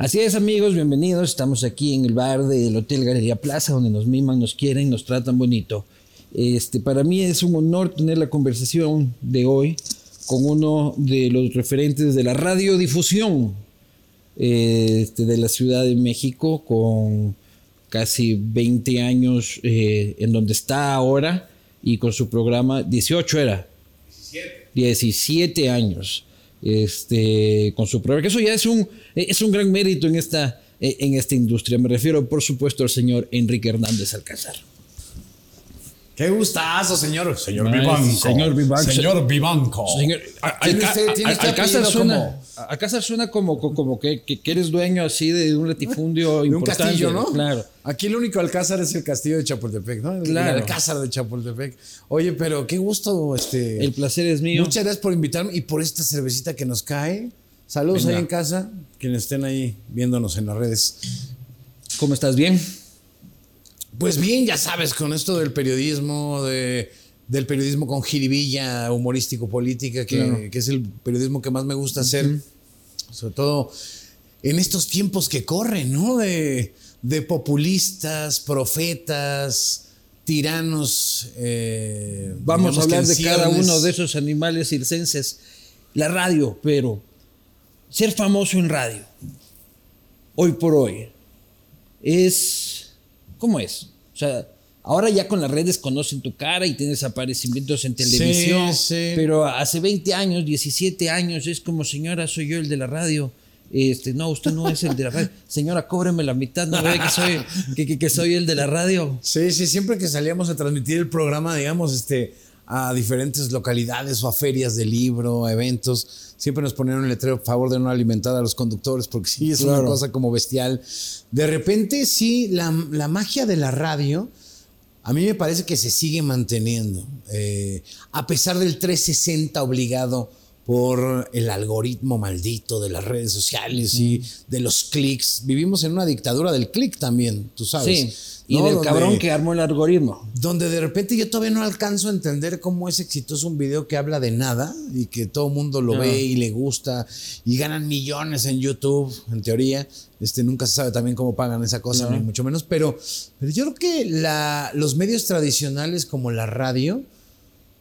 Así es, amigos, bienvenidos. Estamos aquí en el bar del Hotel Galería Plaza, donde nos miman, nos quieren, nos tratan bonito. Este, para mí es un honor tener la conversación de hoy con uno de los referentes de la radiodifusión este, de la Ciudad de México, con casi 20 años eh, en donde está ahora y con su programa, 18 era. 17. 17 años este, con su programa. Que eso ya es un, es un gran mérito en esta, en esta industria. Me refiero, por supuesto, al señor Enrique Hernández Alcázar. Qué gustazo, señor. Señor Vivanco. Señor Vivanco. Señor Vivanco. Señor, Alcázar suena, como, como que, que, eres dueño así de un latifundio de un castillo, ¿no? Claro. Aquí el único Alcázar es el castillo de Chapultepec, ¿no? Claro. El Alcázar de Chapultepec. Oye, pero qué gusto, este. El placer es mío. Muchas gracias por invitarme y por esta cervecita que nos cae. Saludos ahí en casa, quienes estén ahí viéndonos en las redes. ¿Cómo estás? ¿Bien? Pues bien, ya sabes, con esto del periodismo, de, del periodismo con jiribilla humorístico política, que, es el periodismo que más me gusta hacer, sobre todo en estos tiempos que corren, ¿no? De, populistas, profetas, tiranos. Eh, Vamos a hablar de cada uno de esos animales circenses. La radio, pero ser famoso en radio, hoy por hoy, es ¿Cómo es? O sea, ahora ya con las redes conocen tu cara y tienes aparecimientos en televisión. Sí, sí. Pero hace 20 años, 17 años, es como, señora, soy yo el de la radio. Este, no, usted no es el de la radio. Señora, cóbreme la mitad, no ve que soy, que, soy el de la radio. Sí, sí, siempre que salíamos a transmitir el programa, digamos, este, a diferentes localidades o a ferias de libro, eventos, siempre nos ponían un letrero a favor de no alimentar a los conductores, porque sí, es una cosa como bestial. De repente, sí, la, magia de la radio, a mí me parece que se sigue manteniendo. Eh, a pesar del 360 obligado por el algoritmo maldito de las redes sociales y de los clics. Vivimos en una dictadura del clic también, tú sabes. Sí. Y del cabrón que armó el algoritmo. Donde de repente yo todavía no alcanzo a entender cómo es exitoso un video que habla de nada y que todo el mundo lo ve y le gusta y ganan millones en YouTube, en teoría. Este, nunca se sabe también cómo pagan esa cosa, ni mucho menos. Pero, pero yo creo que la, los medios tradicionales como la radio,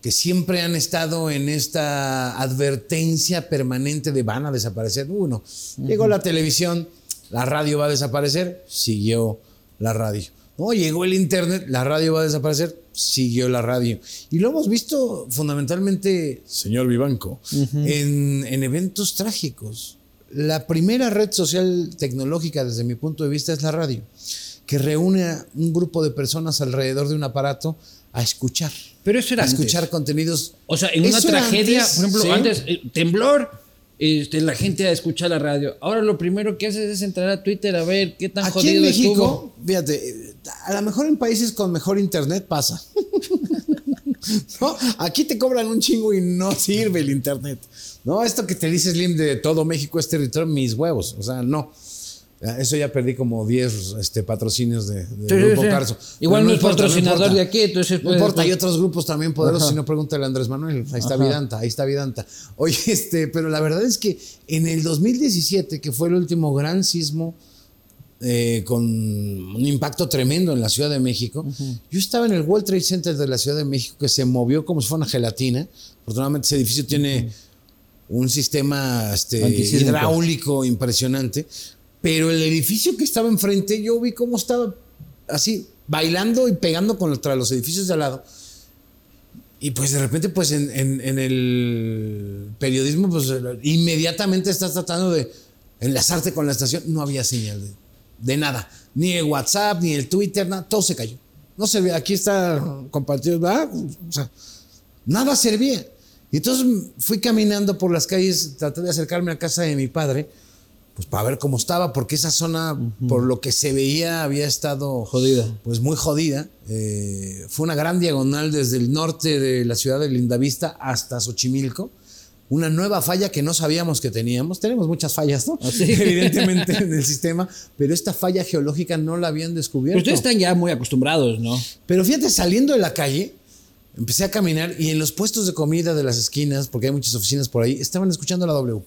que siempre han estado en esta advertencia permanente de van a desaparecer. Uno, llegó la televisión, la radio va a desaparecer, siguió la radio. No, llegó el internet, la radio va a desaparecer, siguió la radio. Y lo hemos visto fundamentalmente, señor Vivanco, en, en, eventos trágicos. La primera red social tecnológica desde mi punto de vista es la radio, que reúne a un grupo de personas alrededor de un aparato a escuchar. Pero eso era escuchar contenidos. O sea, en una tragedia, por ejemplo, antes, eh, temblor, este, la gente a escuchar la radio. Ahora lo primero que haces es entrar a Twitter a ver qué tan Aquí jodido en México, Fíjate, a lo mejor en países con mejor internet pasa. Aquí te cobran un chingo y no sirve el internet. No, esto que te dice Slim de todo México es territorio, mis huevos. O sea, no. Eso ya perdí como 10 este, patrocinios de, Grupo Carso. Igual no, es patrocinador de aquí, entonces. No importa, hay otros grupos también poderosos, si no pregúntale a Andrés Manuel. Ahí está Vidanta, ahí está Vidanta. Oye, este, pero la verdad es que en el 2017, que fue el último gran sismo eh, con un impacto tremendo en la Ciudad de México, yo estaba en el World Trade Center de la Ciudad de México que se movió como si fuera una gelatina. Afortunadamente, ese edificio tiene un sistema este, hidráulico impresionante pero el edificio que estaba enfrente, yo vi cómo estaba así, bailando y pegando contra los edificios de al lado. Y pues de repente, pues en, el periodismo, pues inmediatamente estás tratando de enlazarte con la estación. No había señal de, nada. Ni el WhatsApp, ni el Twitter, nada. Todo se cayó. No servía. Aquí está compartido. O sea, nada servía. Y entonces fui caminando por las calles, traté de acercarme a casa de mi padre pues para ver cómo estaba, porque esa zona, por lo que se veía, había estado jodida. Pues muy jodida. Eh, fue una gran diagonal desde el norte de la ciudad de Lindavista hasta Xochimilco. Una nueva falla que no sabíamos que teníamos. Tenemos muchas fallas, ¿no? Ah, Evidentemente en el sistema, pero esta falla geológica no la habían descubierto. ustedes están ya muy acostumbrados, ¿no? Pero fíjate, saliendo de la calle, empecé a caminar y en los puestos de comida de las esquinas, porque hay muchas oficinas por ahí, estaban escuchando la W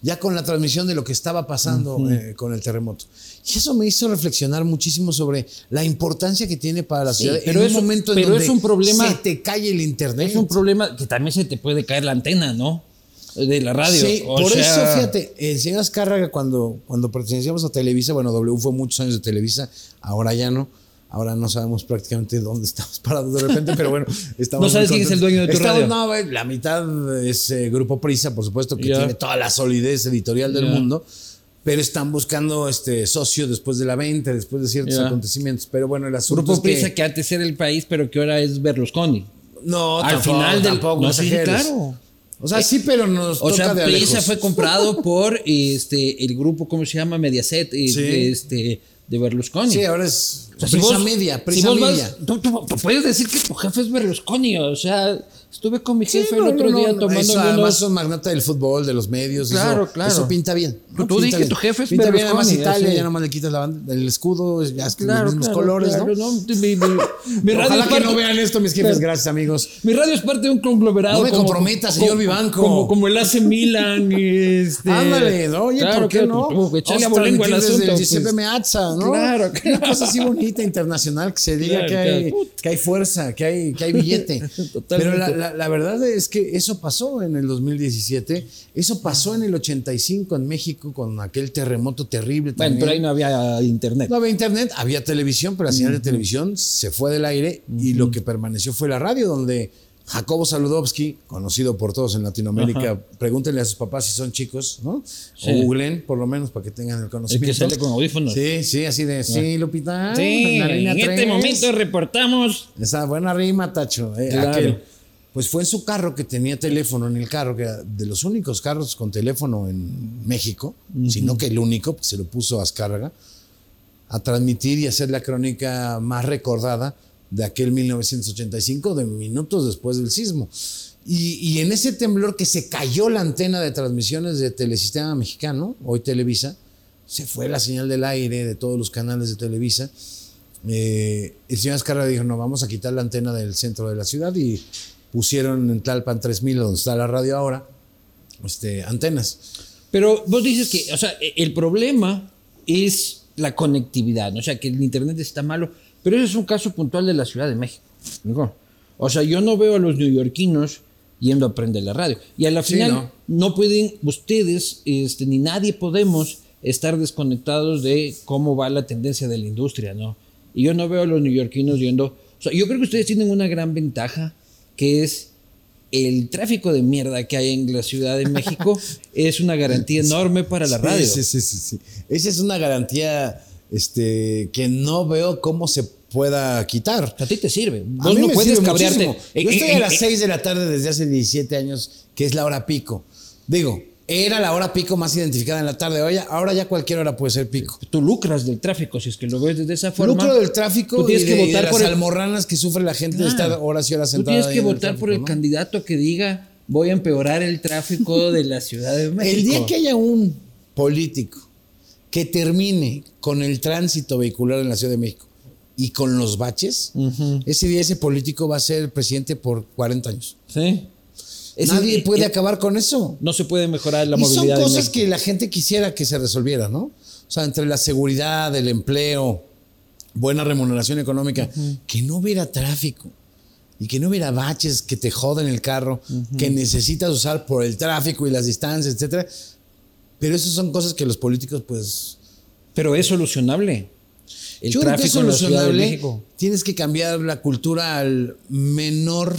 ya con la transmisión de lo que estaba pasando eh, con el terremoto. Y eso me hizo reflexionar muchísimo sobre la importancia que tiene para la ciudad. pero en es un un- momento en pero donde es un problema- se te cae el internet. Es un problema que también se te puede caer la antena, ¿no? De la radio. Sí, O por sea, eso, fíjate, el señor Azcárraga, cuando, cuando pertenecíamos a Televisa, bueno, W fue muchos años de Televisa, ahora ya no. Ahora no sabemos prácticamente dónde estamos parados de repente, pero bueno, estamos. No sabes quién es el dueño de tu Estamos- radio. No, la mitad es eh, Grupo Prisa, por supuesto, que tiene toda la solidez editorial del mundo, pero están buscando este socio después de la venta, después de ciertos acontecimientos. Pero bueno, el asunto Grupo es Prisa que antes era el país, pero que ahora es Berlusconi. No, Al tampoco, final del- tampoco, no, sí, claro. O sea, sí, pero nos O toca sea, de Prisa fue comprado por este el grupo, ¿cómo se llama? Mediaset, Sí. este, de Berlusconi. Sí, ahora es O sea, si Prisa vos- Media, si Prisa vas- Media. tú, tú- tú puedes decir que tu jefe es Berlusconi, o sea, estuve con mi Sí, jefe no, el otro no, día no, tomando eso, además son magnata del fútbol, de los medios. Claro, eso, claro. Eso pinta bien. Tú- tú di Pinta que tu jefe es Pinta bien, además Italia, así. ya nomás le quitas la banda- el escudo, ya es que Claro, los mismos claro, colores, claro, ¿no? Mi, mi- mi radio Ojalá es que parte- no vean esto, mis jefes. Pero- Gracias, amigos. Mi radio es parte de un conglomerado. No me comprometa, señor Vivanco. Como, como el AC Milan. Este, Ándale, ¿no? Oye, claro, ¿por qué claro, no? echarle a transmitir desde asunto. el Giuseppe pues. Meazza, ¿no? Claro, Una cosa así bonita, internacional, que se diga que, hay, fuerza, que hay, billete. Pero la, la- la verdad es que eso pasó en el 2017, eso pasó en el 85 en México con aquel terremoto terrible Bueno, también. pero ahí no había internet. No había internet, había televisión, pero la señal de televisión se fue del aire y lo que permaneció fue la radio, donde Jacobo Saludowski, conocido por todos en Latinoamérica, pregúntenle a sus papás si son chicos, ¿no? Sí. O googleen, por lo menos, para que tengan el conocimiento. sale con audífonos. Sí, sí, así de, sí, Lupita. Sí, en este momento reportamos. Esa buena rima, Tacho. eh, Claro. aquel. Pues fue en su carro que tenía teléfono en el carro, que era de los únicos carros con teléfono en México, sino que el único, pues, se lo puso a Azcárraga, a transmitir y hacer la crónica más recordada de aquel 1985, de minutos después del sismo. Y, y en ese temblor que se cayó la antena de transmisiones de Telesistema Mexicano, hoy Televisa, se fue la señal del aire de todos los canales de Televisa. Eh, el señor Azcárraga dijo, no, vamos a quitar la antena del centro de la ciudad y pusieron en Tlalpan 3000, donde está la radio ahora, este, antenas. Pero vos dices que, o sea, e- el problema es la conectividad, ¿no? o sea, que el internet está malo, pero ese es un caso puntual de la Ciudad de México. ¿no? O sea, yo no veo a los neoyorquinos yendo a aprender la radio. Y a la Sí, final ¿no? no. pueden ustedes, este, ni nadie podemos estar desconectados de cómo va la tendencia de la industria, ¿no? Y yo no veo a los neoyorquinos yendo... O sea, yo creo que ustedes tienen una gran ventaja, que es el tráfico de mierda que hay en la Ciudad de México es una garantía enorme para la radio. Sí, sí, sí, sí. Esa es una garantía este, que no veo cómo se pueda quitar. A ti te sirve. A Vos mí no me puedes sirve cabrearte. muchísimo. En- Yo estoy a las en- 6 de la tarde desde hace 17 años, que es la hora pico. Digo, era la hora pico más identificada en la tarde. Oye, ahora ya cualquier hora puede ser pico. Tú lucras del tráfico si es que lo ves de esa forma. Lucro del tráfico Tú tienes y de, que y de votar las por el, almorranas que sufre la gente de Claro. estar horas y horas Tú sentada tienes ahí que votar por el ¿no? candidato que diga voy a empeorar el tráfico de la Ciudad de México. El día que haya un político que termine con el tránsito vehicular en la Ciudad de México y con los baches, ese día ese político va a ser presidente por 40 años. Sí. Nadie puede eh, acabar con eso. No se puede mejorar la y son movilidad. de cosas que la gente quisiera que se resolviera, ¿no? O sea, entre la seguridad, el empleo, buena remuneración económica, que no hubiera tráfico y que no hubiera baches que te joden el carro, que necesitas usar por el tráfico y las distancias, etcétera. Pero esas son cosas que los políticos, pues, Pero es solucionable. El yo creo que es tráfico en la solucionable. Tienes que cambiar la cultura al menor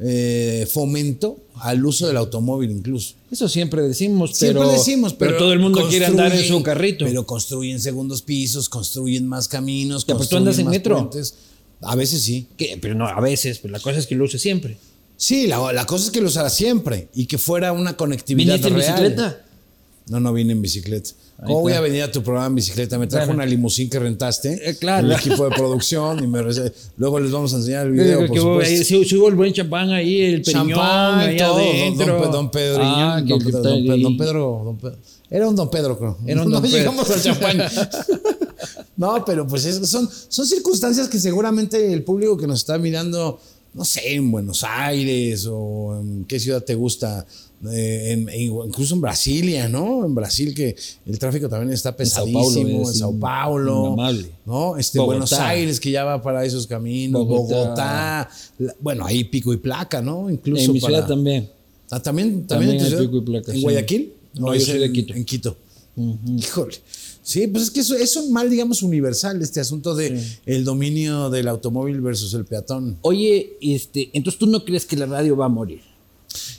eh, fomento al uso del automóvil incluso. Eso siempre decimos, Siempre pero, decimos, pero, todo el mundo quiere andar en su construyen- carrito. Pero construyen segundos pisos, construyen más caminos. Ya, pues tú construyen andas en metro. puentes. A veces sí. Pero no, a veces, pero la cosa es que lo use siempre. Sí, la, la cosa es que lo usara siempre y que fuera una conectividad ¿Viniste en real. bicicleta? No, no vine en bicicleta. ¿Cómo voy a venir a tu programa en bicicleta? Me trajo Bueno. una limusín que rentaste. Eh, claro. El equipo de producción. y me Luego les vamos a enseñar el video, por que supuesto. ahí, sí hubo el buen champán ahí, el Champán, ahí todo, don- adentro. Don, don Pedro. Ah, don, don don Pedro, don Pedro. Era un don Pedro, creo. Era un no don Pedro. llegamos al champán. no, pero pues es- son, son circunstancias que seguramente el público que nos está mirando, no sé, en Buenos Aires o en qué ciudad te gusta, eh, en- incluso en Brasilia, ¿no? En Brasil que el tráfico también está Sao pesadísimo, Paulo en Sao Paulo. ¿no? Este Bogotá. Buenos Aires que ya va para esos caminos, Bogotá. Bogotá, la- bueno, ahí pico y placa, ¿no? Incluso En mi para- ciudad también. Ah, también, también, También en tu hay ciudad? pico y placa, ¿En sí. Guayaquil? No, yo soy de en- Quito. En Quito. Híjole. Sí, pues es que eso es un mal, digamos, universal, este asunto de el dominio del automóvil versus el peatón. Oye, este, entonces tú no crees que la radio va a morir.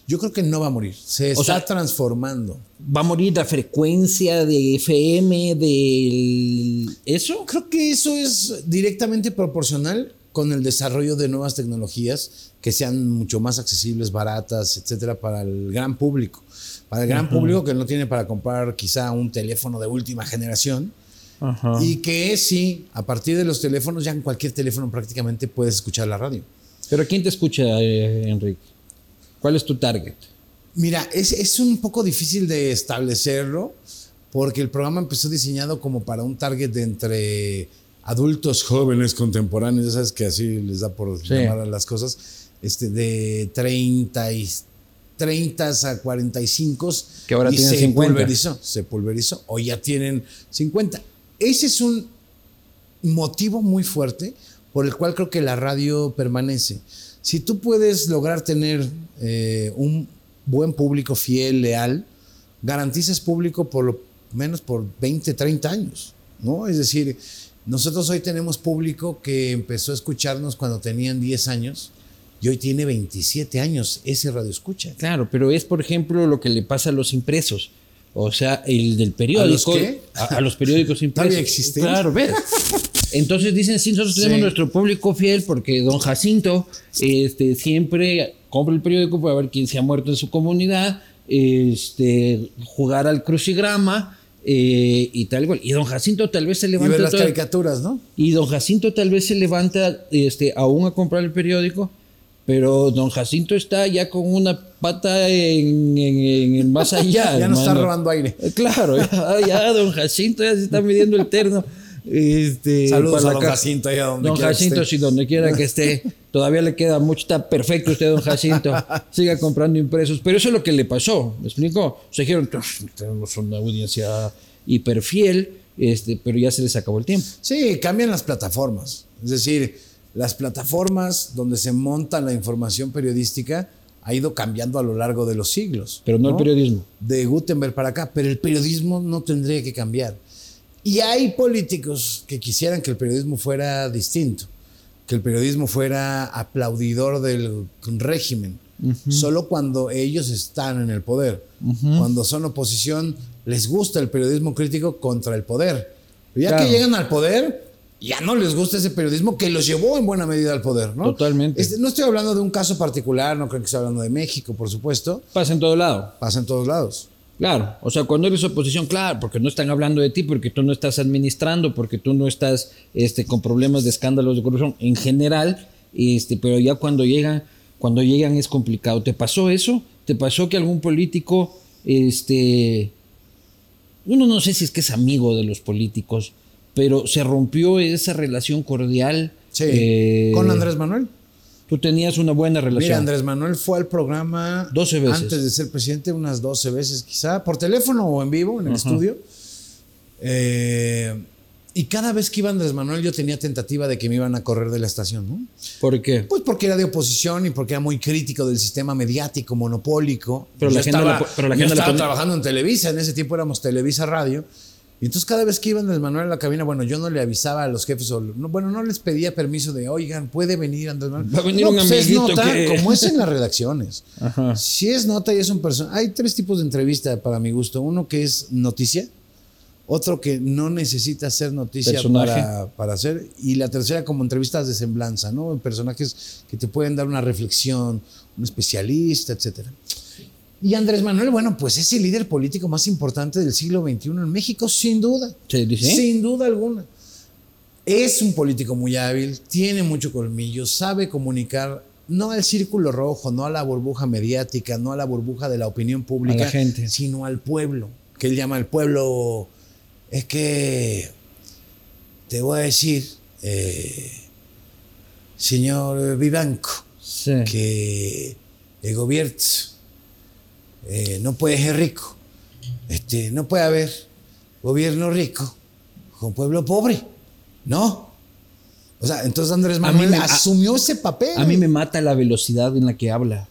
Yo creo que no va a morir. Se O está sea- transformando. ¿Va a morir la frecuencia de FM, del... eso? Creo que eso es directamente proporcional con el desarrollo de nuevas tecnologías que sean mucho más accesibles, baratas, etcétera, para el gran público. Para el gran público que no tiene para comprar quizá un teléfono de última generación. Ajá. Y que sí, a partir de los teléfonos, ya en cualquier teléfono prácticamente puedes escuchar la radio. Pero ¿quién te escucha, eh, Enrique? ¿Cuál es tu target? Mira, es, es un poco difícil de establecerlo porque el programa empezó diseñado como para un target de entre adultos jóvenes contemporáneos, ya sabes que así les da por Sí. llamar a las cosas, este, de 30, y, 30 a 45 Que ahora y tienen se 50. pulverizó, se pulverizó o ya tienen 50. Ese es un motivo muy fuerte por el cual creo que la radio permanece. Si tú puedes lograr tener eh, un buen público fiel, leal, garantizas público por lo menos por 20, 30 años, ¿no? Es decir, nosotros hoy tenemos público que empezó a escucharnos cuando tenían 10 años y hoy tiene 27 años ese radio escucha. Claro, pero es, por ejemplo, lo que le pasa a los impresos. O sea, el del periódico. qué? A, a los periódicos impresos. ¿Todavía existen? Claro, ves. Entonces dicen, sí, nosotros tenemos Sí. nuestro público fiel porque don Jacinto este, siempre compra el periódico para ver quién se ha muerto en su comunidad, este, jugar al crucigrama eh, y tal cual. Y don Jacinto tal vez se Y levanta ver las todo- caricaturas, ¿no? y don Jacinto tal vez se levanta este, aún a comprar el periódico, pero don Jacinto está ya con una pata en, en- en el más allá. Ya no está robando aire. Claro, ya, ya don Jacinto ya se está midiendo el terno. Este, Saludos para a don Jacinto, allá donde Don quiera que Jacinto, esté. si donde quiera que esté, todavía le queda mucho, está perfecto usted, don Jacinto. Siga comprando impresos. Pero eso es lo que le pasó, ¿me explico? O sea, dijeron, "Uf, tenemos una audiencia hiperfiel, este, pero ya se les acabó el tiempo. Sí, cambian las plataformas. Es decir, las plataformas donde se monta la información periodística ha ido cambiando a lo largo de los siglos. Pero no el periodismo. De Gutenberg para acá, pero el periodismo no tendría que cambiar. Y hay políticos que quisieran que el periodismo fuera distinto, que el periodismo fuera aplaudidor del régimen, solo cuando ellos están en el poder. Cuando son oposición, les gusta el periodismo crítico contra el poder. Ya Claro. que llegan al poder, ya no les gusta ese periodismo que los llevó en buena medida al poder, ¿no? Totalmente. Este, no estoy hablando de un caso particular, no creo que esté hablando de México, por supuesto. Pasa en todo lado. Pasa en todos lados. Claro, o sea, cuando eres oposición, claro, porque no están hablando de ti, porque tú no estás administrando, porque tú no estás este, con problemas de escándalos de corrupción en general, este, pero ya cuando llegan, cuando llegan es complicado. ¿Te pasó eso? ¿Te pasó que algún político, este, uno no sé si es que es amigo de los políticos, pero se rompió esa relación cordial? Sí. eh, Con Andrés Manuel. Tú tenías una buena relación. Mira, Andrés Manuel fue al programa 12 veces. antes de ser presidente, unas 12 veces quizá, por teléfono o en vivo, en el estudio. Eh, y cada vez que iba Andrés Manuel yo tenía tentativa de que me iban a correr de la estación, ¿no? ¿Por qué? Pues porque era de oposición y porque era muy crítico del sistema mediático, monopólico. Pero Yo la agenda estaba, la pero la yo estaba trabajando en Televisa, en ese tiempo éramos Televisa Radio. Y entonces cada vez que iba Andrés Manuel a la cabina, bueno, yo no le avisaba a los jefes, o, no, bueno, no les pedía permiso de, oigan, puede venir Andrés Manuel. Va a venir No, un pues es nota, que- como es en las redacciones. Ajá. Si es nota y es un personaje. Hay tres tipos de entrevista para mi gusto. Uno que es noticia, otro que no necesita ser noticia para, para hacer, y la tercera como entrevistas de semblanza, ¿no? Personajes que te pueden dar una reflexión, un especialista, etcétera. Y Andrés Manuel, bueno, pues es el líder político más importante del siglo XXI en México, sin duda. ¿Se dice? Sin duda alguna. Es un político muy hábil, tiene mucho colmillo, sabe comunicar no al círculo rojo, no a la burbuja mediática, no a la burbuja de la opinión pública, la gente. sino al pueblo, que él llama al pueblo. Es que te voy a decir, eh, señor Vivanco, Sí. que el gobierno eh, no puede ser rico. Este, no puede haber gobierno rico con pueblo pobre. No. O sea, entonces Andrés Manuel me- a- asumió ese papel. A mí me mata la velocidad en la que habla.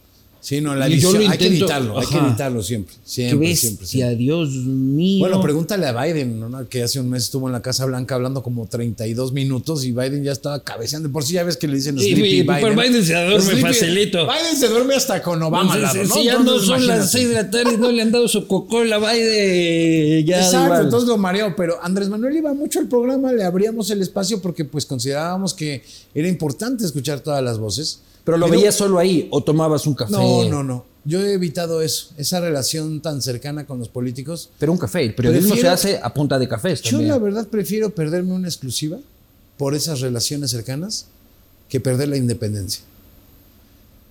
Sí, no, la Y yo edición, lo hay que evitarlo, hay que Ajá. evitarlo siempre. Qué Siempre, bestia, siempre, siempre. Dios mío. Bueno, pregúntale a Biden, ¿no? que hace un mes estuvo en la Casa Blanca hablando como 32 minutos y Biden ya estaba cabeceando. Por si ya ves que le dicen Sí, Sleepy güey, pero Biden se duerme facilito. Biden se duerme hasta con Obama Entonces, lado, ¿no? Si ya no son las imagínate. 6 de la tarde y no le han dado su cocola a Biden, ya Exacto, entonces lo mareó, pero Andrés Manuel iba mucho al programa, le abríamos el espacio porque pues considerábamos que era importante escuchar todas las voces. Pero lo veías solo ahí o tomabas un café. No, no, no. Yo he evitado eso, esa relación tan cercana con los políticos. Pero un café. El periodismo Prefiero- se hace a punta de cafés Yo también. la verdad prefiero perderme una exclusiva por esas relaciones cercanas que perder la independencia.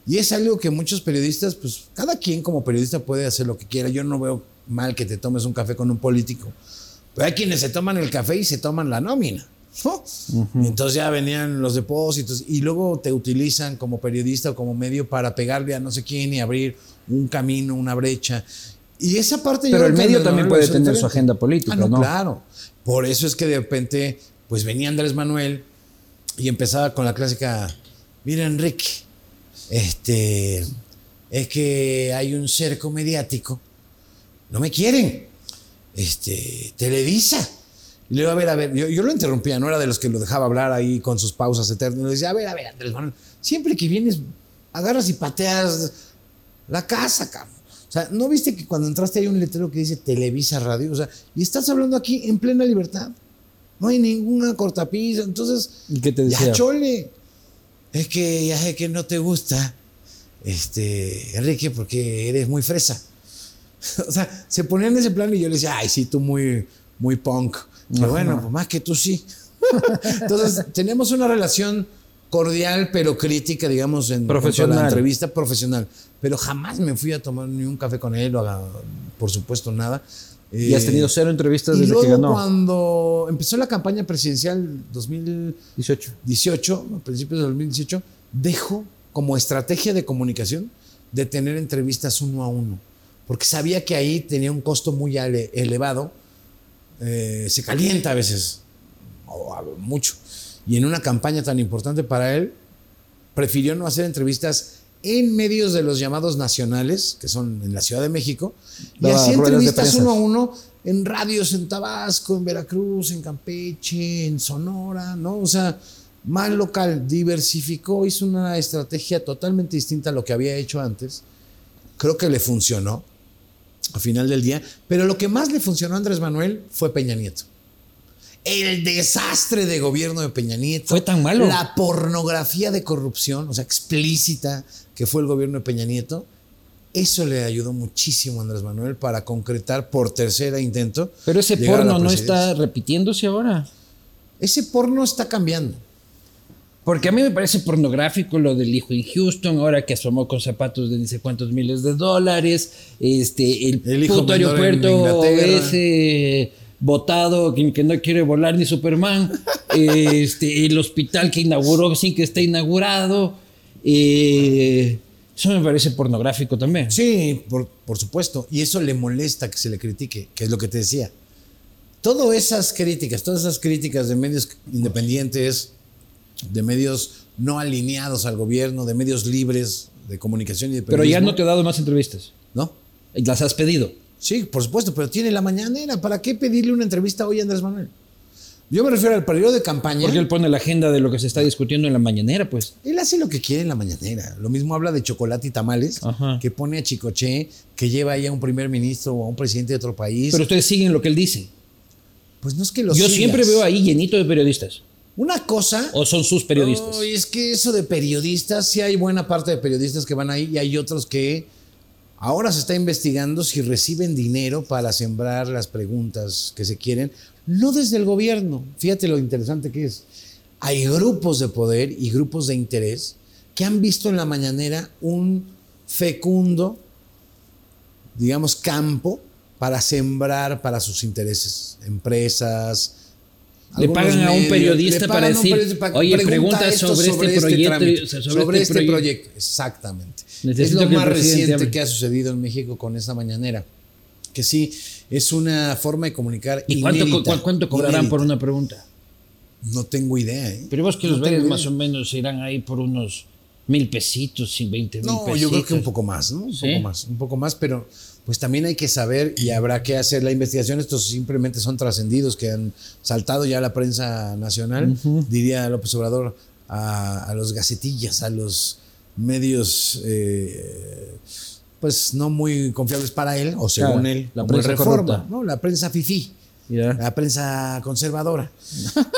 Y es algo que muchos periodistas, pues cada quien como periodista puede hacer lo que quiera. Yo no veo mal que te tomes un café con un político. Pero hay quienes se toman el café y se toman la nómina. Entonces ya venían los depósitos y luego te utilizan como periodista o como medio para pegarle a no sé quién y abrir un camino, una brecha. Y esa parte yo Pero el medio también puede tener su agenda política, Ah, no, ¿no? claro. Por eso es que de repente, pues venía Andrés Manuel y empezaba con la clásica, mira Enrique, este, es que hay un cerco mediático, no me quieren, este, Televisa. Y luego, a ver, a ver, yo, yo lo interrumpía, no era de los que lo dejaba hablar ahí con sus pausas eternas. Le decía, a ver, a ver, Andrés Manuel, siempre que vienes, agarras y pateas la casa, cabrón. O sea, ¿no viste que cuando entraste hay un letrero que dice Televisa Radio? O sea, y estás hablando aquí en plena libertad. No hay ninguna cortapisa. Entonces, ¿Y qué te ya chole. Es que ya sé que no te gusta, este, Enrique, porque eres muy fresa. o sea, se ponían en ese plan y yo le decía, ay, sí, tú muy, muy punk. Pero bueno, pues más que tú sí. Entonces, tenemos una relación cordial, pero crítica, digamos, en Profesional. la entrevista profesional. Pero jamás me fui a tomar ni un café con él, o a- por supuesto, nada. Y has Eh, tenido cero entrevistas y desde luego que ganó. cuando empezó la campaña presidencial 2018, 18. a principios de 2018, dejó como estrategia de comunicación de tener entrevistas uno a uno, porque sabía que ahí tenía un costo muy elevado, eh, se calienta a veces, o a- mucho, y en una campaña tan importante para él, prefirió no hacer entrevistas en medios de los llamados nacionales, que son en la Ciudad de México, y hacía entrevistas uno a uno en radios en Tabasco, en Veracruz, en Campeche, en Sonora, ¿no? O sea, más local, diversificó, hizo una estrategia totalmente distinta a lo que había hecho antes. Creo que le funcionó a final del día, pero lo que más le funcionó a Andrés Manuel fue Peña Nieto. El desastre de gobierno de Peña Nieto. Fue tan malo. La pornografía de corrupción, o sea, explícita que fue el gobierno de Peña Nieto. Eso le ayudó muchísimo a Andrés Manuel para concretar por tercera intento. Pero ese porno no está repitiéndose ahora. Ese porno está cambiando. Porque a mí me parece pornográfico lo del hijo en Houston, ahora que asomó con zapatos de ni sé cuántos miles de dólares, este, el, El hijo puto aeropuerto ese botado que, que no quiere volar ni Superman, este, el hospital que inauguró sin que esté inaugurado, eh, eso me parece pornográfico también. Sí, por, por supuesto. Y eso le molesta que se le critique, que es lo que te decía. Todas esas críticas, todas esas críticas de medios independientes, de medios no alineados al gobierno, de medios libres de comunicación y de Pero ya periodismo, no te ha dado más entrevistas. ¿No? Las has pedido. Sí, por supuesto, pero tiene la mañanera. ¿Para qué pedirle una entrevista hoy a Andrés Manuel? Yo me refiero al periodo de campaña. Porque él pone la agenda de lo que se está discutiendo en la mañanera, pues. Él hace lo que quiere en la mañanera. Lo mismo habla de chocolate y tamales, Ajá. que pone a Chicoche, que lleva ahí a un primer ministro o a un presidente de otro país. Pero ustedes siguen lo que él dice. pues no es que lo Yo sigas. siempre veo ahí llenito de periodistas. Una cosa. O son sus periodistas. No, y es que eso de periodistas, sí hay buena parte de periodistas que van ahí y hay otros que ahora se está investigando si reciben dinero para sembrar las preguntas que se quieren, no desde el gobierno. Fíjate lo interesante que es. Hay grupos de poder y grupos de interés que han visto en la mañanera un fecundo, digamos, campo para sembrar para sus intereses, empresas, Le pagan a un periodista para decir, oye, pregunta sobre, este proyecto. sobre, este, proyecto. Exactamente. es lo más reciente que ha sucedido en México con esa mañanera. Que sí, es una forma de comunicar. ¿Y cuánto, cobrarán por una pregunta? No tengo idea. ¿eh? Pero vos que los ves más o menos irán ahí por unos mil pesitos y veinte mil No, yo creo que un poco más, ¿no? Un poco más, un poco más, pero pues también hay que saber y habrá que hacer la investigación. Estos simplemente son trascendidos que han saltado ya a la prensa nacional, diría López Obrador, a, los gacetillas, a los medios, eh, pues no muy confiables para él, o según él, la prensa reforma, ¿no? La prensa fifí, la prensa conservadora.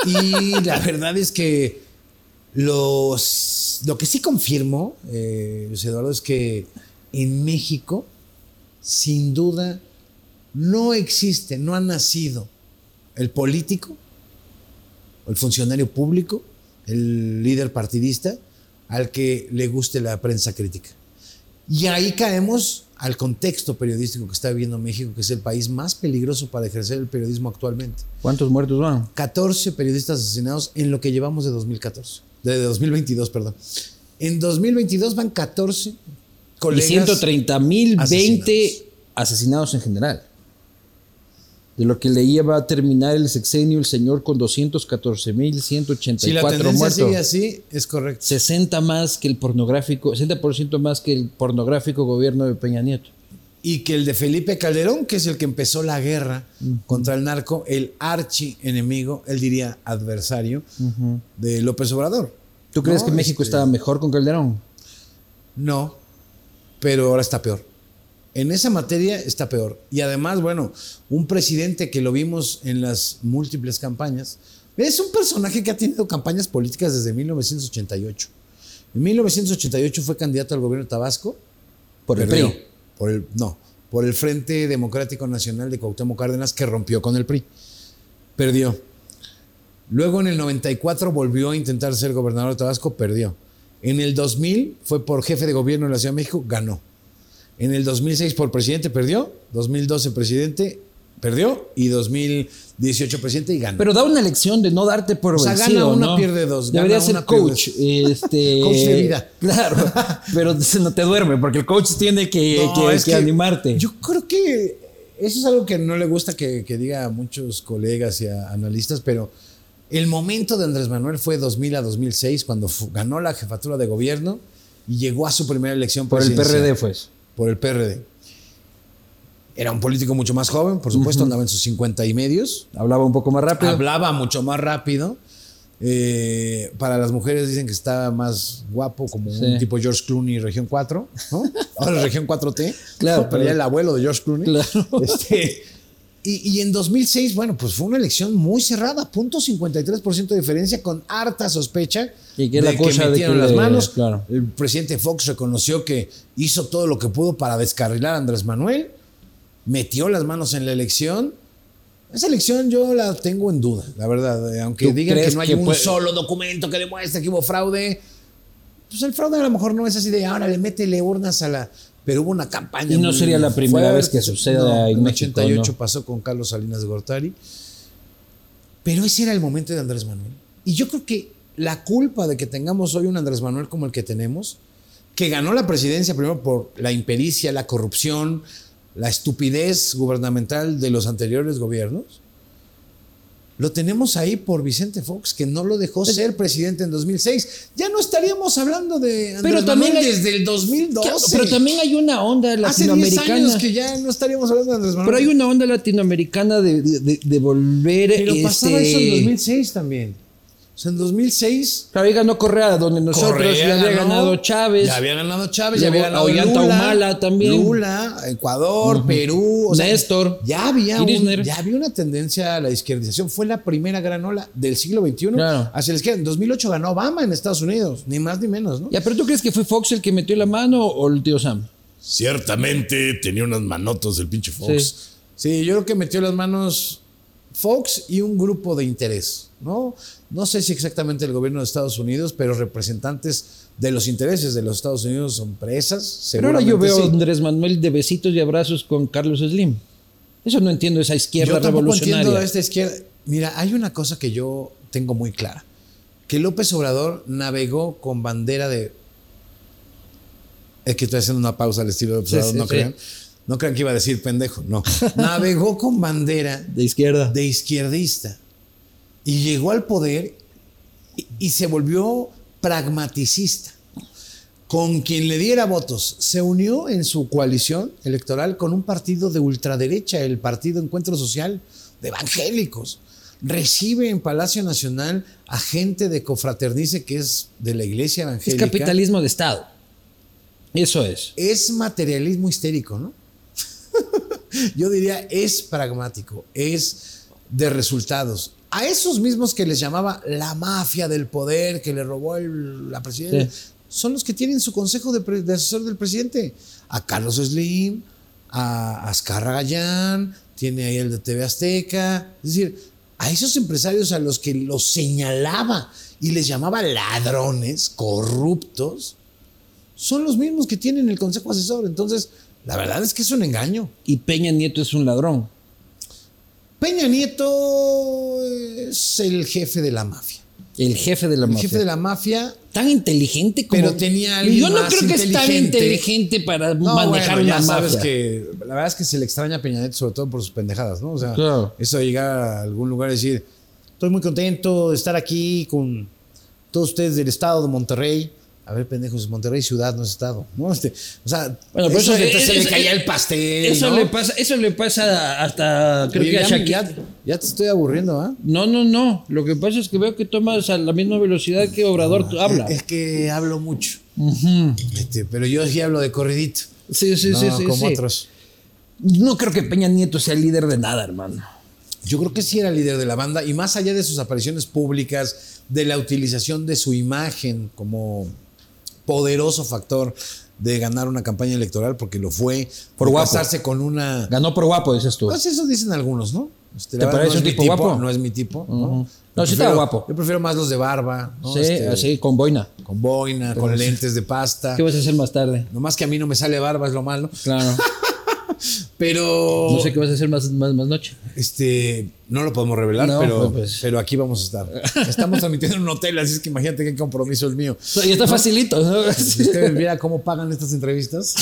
y la verdad es que los, lo que sí confirmo, eh, Eduardo, es que en México sin duda, no existe, no ha nacido el político, el funcionario público, el líder partidista, al que le guste la prensa crítica. Y ahí caemos al contexto periodístico que está viviendo México, que es el país más peligroso para ejercer el periodismo actualmente. ¿Cuántos muertos van? 14 periodistas asesinados en lo que llevamos de 2014, de 2022, perdón. En 2022 van 14 y 130 mil 20 asesinados en general. De lo que leía va a terminar el sexenio el señor con 214 mil 184 si la tendencia sigue así, es correcto. 60 más que el pornográfico, 60% más que el pornográfico gobierno de Peña Nieto. Y que el de Felipe Calderón, que es el que empezó la guerra contra el narco, el archi enemigo, él diría adversario, de López Obrador. ¿Tú crees que México este estaba mejor con Calderón? No, pero ahora está peor. En esa materia está peor. Y además, bueno, un presidente que lo vimos en las múltiples campañas, es un personaje que ha tenido campañas políticas desde 1988. En 1988 fue candidato al gobierno de Tabasco. Por el PRI. Por el, no, por el Frente Democrático Nacional de Cuauhtémoc Cárdenas, que rompió con el PRI. Perdió. Luego en el 94 volvió a intentar ser gobernador de Tabasco, perdió. En el 2000 fue por jefe de gobierno de la Ciudad de México, ganó. En el 2006 por presidente perdió, 2012 presidente perdió y 2018 presidente y ganó. Pero da una lección de no darte por o sea, gana una, pierde dos. Debería ser coach. Este, coach de vida. Claro, pero no te duerme porque el coach tiene que, que, animarte. Yo creo que eso es algo que no le gusta que, que diga a muchos colegas y a analistas, pero el momento de Andrés Manuel fue 2000 a 2006, cuando ganó la jefatura de gobierno y llegó a su primera elección por el PRD, pues. Por el PRD. Era un político mucho más joven, por supuesto, andaba en sus 50 y medios. Hablaba un poco más rápido. Hablaba mucho más rápido. Eh, para las mujeres dicen que está más guapo, como un tipo George Clooney, región 4, ¿no? Ahora región 4T. Claro. Pero ya el abuelo de George Clooney. Claro. Este, y, en 2006, bueno, pues fue una elección muy cerrada, punto 53% de diferencia, con harta sospecha y que la cosa que metieron las manos. Claro. El presidente Fox reconoció que hizo todo lo que pudo para descarrilar a Andrés Manuel, metió las manos en la elección. Esa elección yo la tengo en duda, la verdad. Eh, aunque digan que no hay un solo documento que demuestre que hubo fraude, pues el fraude a lo mejor no es así de ahora le métele urnas a la pero hubo una campaña. Y no sería la primera vez que suceda en, en 88 pasó con Carlos Salinas de Gortari. Pero ese era el momento de Andrés Manuel. Y yo creo que la culpa de que tengamos hoy un Andrés Manuel como el que tenemos, que ganó la presidencia primero por la impericia, la corrupción, la estupidez gubernamental de los anteriores gobiernos, lo tenemos ahí por Vicente Fox, que no lo dejó ser presidente en 2006. Ya no estaríamos hablando de Andrés pero también desde el 2012. Pero también hay una onda latinoamericana. Hace 10 años que ya no estaríamos hablando de Andrés Manuel. Pero hay una onda latinoamericana de, de, volver. Pero pasaba eso en 2006 también en 2006. Claro, ahí ganó Correa, donde nosotros ya había ganado Chávez. Ya había ganado Chávez, ya había ganado Lula, Humala también. Lula, Ecuador, Perú. O Néstor. Ya había, ya había una tendencia a la izquierdización. Fue la primera gran ola del siglo XXI hacia la izquierda. En 2008 ganó Obama en Estados Unidos, ni más ni menos, ¿no? Ya, pero ¿tú crees que fue Fox el que metió la mano o el tío Sam? Ciertamente tenía unas manotos el pinche Fox. sí, yo creo que metió las manos Fox y un grupo de interés. ¿no? No sé si exactamente el gobierno de Estados Unidos, pero representantes de los intereses de los Estados Unidos son presas. Pero ahora yo veo a Andrés Manuel de besitos y abrazos con Carlos Slim. Eso no entiendo, esa izquierda yo revolucionaria. entiendo esta izquierda. Mira, hay una cosa que yo tengo muy clara. Que López Obrador navegó con bandera de... Es que estoy haciendo una pausa al estilo de Sí, Obrador, sí, no crean. No crean que iba a decir pendejo, no. navegó con bandera De izquierda. de izquierdista y llegó al poder y, y se volvió pragmaticista. Con quien le diera votos, se unió en su coalición electoral con un partido de ultraderecha, el Partido Encuentro Social de Evangélicos. Recibe en Palacio Nacional a gente de Cofraternice, que es de la Iglesia Es Evangélica. capitalismo de Estado. Eso es. Es materialismo histérico, ¿no? Yo diría, es pragmático, es de resultados. A esos mismos que les llamaba la mafia del poder, que le robó el- la presidencia, Sí. son los que tienen su consejo de asesor del presidente. A Carlos Slim, a Azcarra Gallán, tiene ahí el de TV Azteca. Es decir, a esos empresarios a los que los señalaba y les llamaba ladrones, corruptos, son los mismos que tienen el consejo asesor. Entonces, la verdad es que es un engaño. Y Peña Nieto es un ladrón. Peña Nieto es el jefe de la mafia. El jefe de la El mafia. jefe de la mafia. Tan inteligente como. Pero tenía alguien Yo no más creo que es tan inteligente. para No, manejar bueno, una ya sabes mafia. que la verdad es que se le extraña a Peña Nieto sobre todo por sus pendejadas, ¿no? O sea, Claro. eso de llegar a algún lugar y decir, estoy muy contento de estar aquí con todos ustedes del estado de Monterrey. A ver, pendejos, Monterrey ciudad no es estado, ¿no? Este, o sea, Bueno, pero eso, eso- entonces se eso- le caía el pastel, Eso ¿no? le pasa, eso le pasa hasta creo Oye, que a ya, Shakira. ya- ya te estoy aburriendo, ¿ah? No, no, no. Lo que pasa es que veo que tomas a la misma velocidad que Obrador habla. Es que hablo mucho. Este, pero yo sí hablo de corridito. Sí, sí, no sí, sí. como sí. otros. No creo que Peña Nieto sea el líder de nada, hermano. Yo creo que sí era líder de la banda y más allá de sus apariciones públicas, de la utilización de su imagen como poderoso factor de ganar una campaña electoral, porque lo fue, Por guapo. casarse con una... Ganó por guapo, dices tú. Pues eso dicen algunos, ¿no? Este, ¿Te parece no un tipo guapo? No es mi tipo, ¿no? Ujú. Yo No, sí está guapo. Yo prefiero más los de barba, ¿no? sí, Este, así, con boina. Con boina, con lentes de pasta. ¿Qué vas a hacer más tarde? Nomás que a mí no me sale barba, es lo malo. Claro. Pero... No sé qué vas a hacer más, más, más noche. Este, no lo podemos revelar, No, pero, pues. pero aquí vamos a estar. Estamos transmitiendo en un hotel, así es que imagínate qué compromiso el mío. Y está facilito. ¿no? Si ustedes vieran cómo pagan estas entrevistas,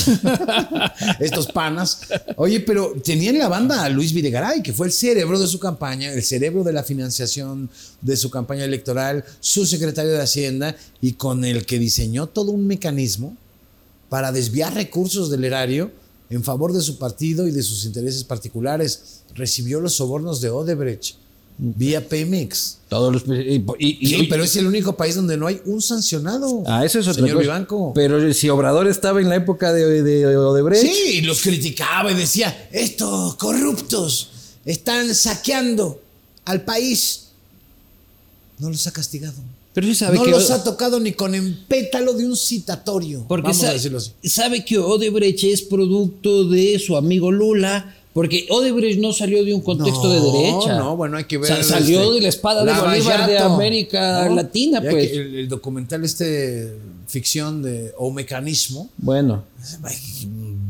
estos panas. Oye, pero tenía en la banda a Luis Videgaray, que fue el cerebro de su campaña, el cerebro de la financiación de su campaña electoral, su secretario de Hacienda, y con el que diseñó todo un mecanismo para desviar recursos del erario en favor de su partido y de sus intereses particulares. Recibió los sobornos de Odebrecht vía Pemex. Todos los. Y, y- y- Sí, pero es el único país donde no hay un sancionado. Ah, eso es otra Señor cosa. Vivanco. Pero si Obrador estaba en la época de, de Odebrecht. Sí, y los criticaba y decía, estos corruptos están saqueando al país. No los ha castigado. Pero sí sabe no que. los ha tocado ni con el pétalo de un citatorio. Porque Vamos sa- a decirlo así. sabe que Odebrecht es producto de su amigo Lula. Porque Odebrecht no salió de un contexto de derecha. No, bueno, hay que ver. Sa- salió este, de la espada de Bolívar de América Latina, pues. El, el documental este, ficción de, o mecanismo, Bueno.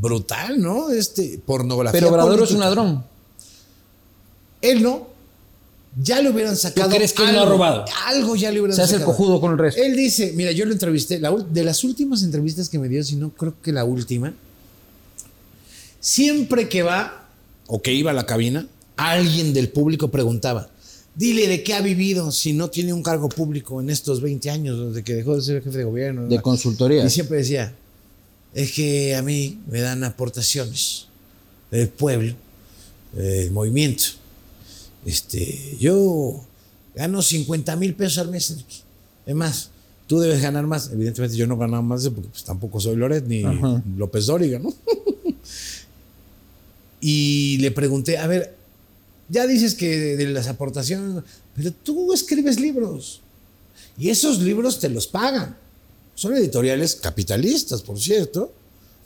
brutal, ¿no? Este, pornografía. Pero Obrador es un ladrón. Él no. Ya le hubieran sacado. crees que él no ha algo, robado? Algo ya le hubieran Se hace el sacado. cojudo con el resto. Él dice, mira, yo lo entrevisté, la de las últimas entrevistas que me dio, si no creo que la última, siempre que va o que iba a la cabina, alguien del público preguntaba, dile de qué ha vivido si no tiene un cargo público en estos 20 años, desde que dejó de ser jefe de gobierno. De consultoría. Y siempre decía, es que a mí me dan aportaciones del pueblo, del movimiento. Este, yo gano 50 mil pesos al mes. Enrique. Es más, tú debes ganar más. Evidentemente yo no ganaba más porque pues, tampoco soy Loret ni Ajá. López Dóriga, ¿no? y le pregunté, a ver, ya dices que de, de las aportaciones, pero tú escribes libros y esos libros te los pagan. Son editoriales capitalistas, por cierto.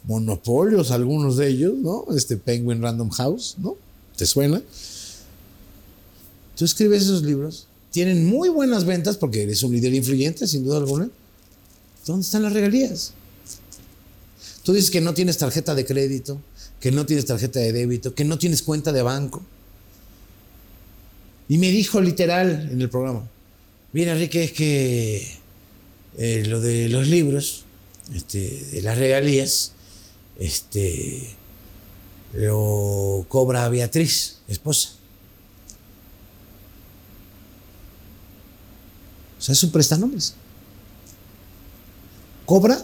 Monopolios, algunos de ellos, ¿no? Este Penguin Random House, ¿no? ¿Te suena? Tú escribes esos libros, tienen muy buenas ventas porque eres un líder influyente, sin duda alguna. ¿Dónde están las regalías? Tú dices que no tienes tarjeta de crédito, que no tienes tarjeta de débito, que no tienes cuenta de banco. Y me dijo literal en el programa, mira Enrique, es que eh, lo de los libros, este, de las regalías, este, lo cobra Beatriz, esposa. O sea, es un prestanombres. Cobra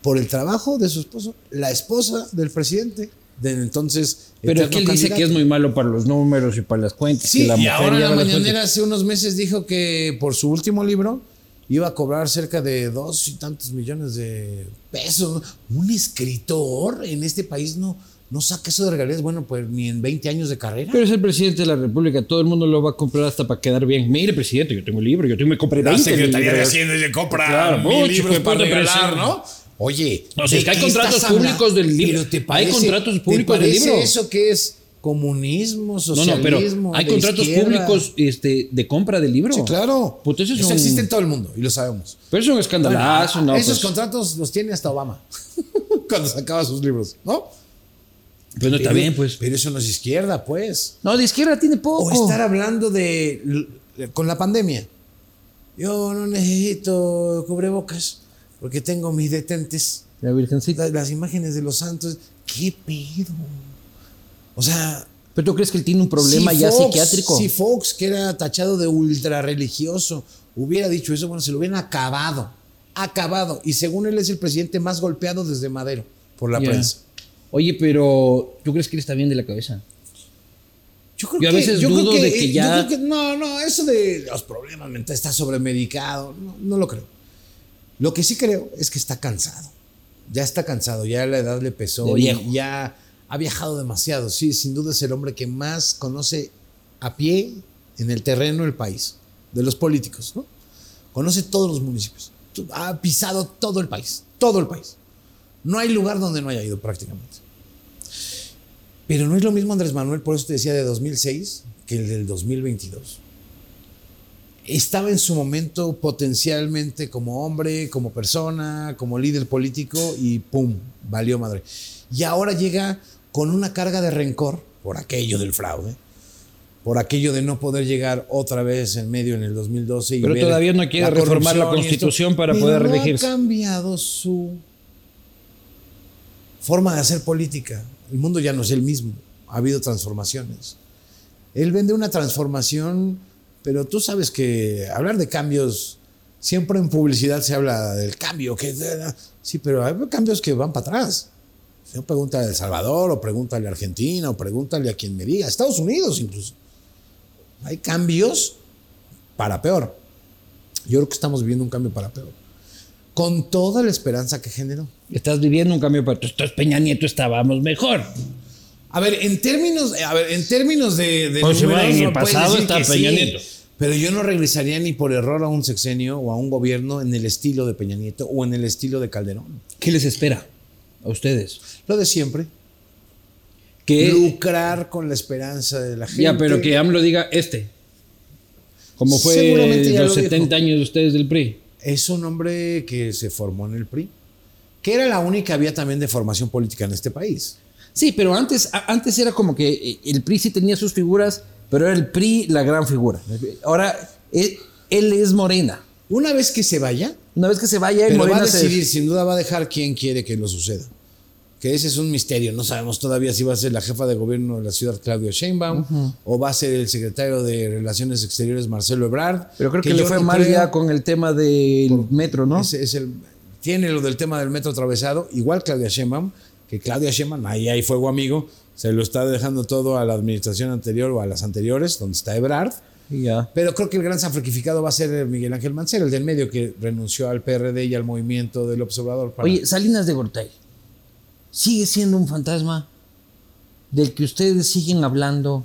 por el trabajo de su esposo, la esposa del presidente. De entonces. Pero es que él dice que es muy malo para los números y para las cuentas. Sí, la y mujer ahora la mañanera hace unos meses dijo que por su último libro iba a cobrar cerca de dos y tantos millones de pesos. Un escritor en este país no, no saca eso de regalías, bueno, pues ni en 20 años de carrera. Pero es el presidente de la República, todo el mundo lo va a comprar hasta para quedar bien. Mire, presidente, yo tengo un libro, yo tengo, me compré 20 libros. Hacienda le compra Claro, mil mucho, libros de para regalar. ¿no? Oye, O sea, ¿de es que hay contratos públicos del libro. Pero te Hay parece- contratos ¿te públicos del parece libro. eso que es comunismo, No, socialismo? no, pero hay de contratos izquierda? públicos este, de compra de libro. Sí, claro. Puta, eso es eso un- existe en todo el mundo y lo sabemos. Pero es un escandalazo, Bueno, ¿no? esos pues. contratos los tiene hasta Obama cuando sacaba sus libros, ¿no? Pues no está Pero- bien, pues. Pero eso no es izquierda, pues. No, de izquierda tiene poco. O estar hablando de. con la pandemia. Yo no necesito cubrebocas porque tengo mis detentes. La virgencita. la- Las imágenes de los santos. ¿Qué pedo? O sea. ¿Pero tú crees que él tiene un problema si ya Fox- psiquiátrico? Si Fox, que era tachado de ultra religioso, hubiera dicho eso, bueno, se lo hubieran acabado. Acabado. Y según él es el presidente más golpeado desde Madero por la prensa. Oye, pero ¿tú crees que él está bien de la cabeza? Yo creo Yo a veces yo creo dudo de que eh, ya- yo creo que- no, no, eso de los problemas mentales, está sobremedicado, no, no lo creo. Lo que sí creo es que está cansado. Ya está cansado, ya la edad le pesó y ya ha viajado demasiado. Sí, sin duda es el hombre que más conoce a pie en el terreno el país, de los políticos, ¿no? Conoce todos los municipios. Ha pisado todo el país, todo el país. No hay lugar donde no haya ido prácticamente. Pero no es lo mismo Andrés Manuel, por eso te decía de 2006, que el del 2022. Estaba en su momento potencialmente como hombre, como persona, como líder político y ¡pum! Valió madre. Y ahora llega con una carga de rencor por aquello del fraude, por aquello de no poder llegar otra vez en medio en el 2012. Y Pero todavía no quiere la reformar la. Constitución para Pero poder no reelegirse. ha cambiado su forma de hacer política. El mundo ya no es el mismo. Ha habido transformaciones. Él vende una transformación, pero tú sabes que hablar de cambios, siempre en publicidad se habla del cambio. Que, sí, pero hay cambios que van para atrás. No, pregúntale a El Salvador, o pregúntale a Argentina, o pregúntale a quien me diga, Estados Unidos incluso. Hay cambios para peor. Yo creo que estamos viviendo un cambio para peor. Con toda la esperanza que generó. Estás viviendo un cambio para Entonces Peña Nieto estábamos mejor. A ver, en términos, a ver, en términos de, de Pues, números, en el no pasado está Peña sí, Nieto. Pero yo no regresaría ni por error a un sexenio o a un gobierno en el estilo de Peña Nieto o en el estilo de Calderón. ¿Qué les espera a ustedes? Lo de siempre. Que Lucrar con la esperanza de la gente. ya, pero que AMLO diga este. Como fue los lo 70 dijo. años de ustedes del PRI. Es un hombre que se formó en el PRI, que era la única vía también de formación política en este país. Sí, pero antes, antes era como que eh, el PRI sí tenía sus figuras, pero era el PRI la gran figura. Ahora él, él es Morena. Una vez que se vaya, Una vez que se vaya, Pero va a se- decidir, sin duda va a dejar quién quiere que lo suceda. Que ese es un misterio. No sabemos todavía si va a ser la jefa de gobierno de la ciudad, Claudio Sheinbaum, o va a ser el secretario de Relaciones Exteriores, Marcelo Ebrard. Pero creo que, le fue no mal creo- ya con el tema del metro, ¿no? ese es el, tiene lo del tema del metro atravesado, igual Claudia Sheinbaum, que Claudia Sheinbaum, ahí hay fuego amigo, se lo está dejando todo a la administración anterior o a las anteriores, donde está Ebrard. Y ya. Pero creo que el gran sacrificado va a ser Miguel Ángel Mancera, el del medio que renunció al PRD y al movimiento del observador. para- Oye, Salinas de Gortari, ¿sigue siendo un fantasma del que ustedes siguen hablando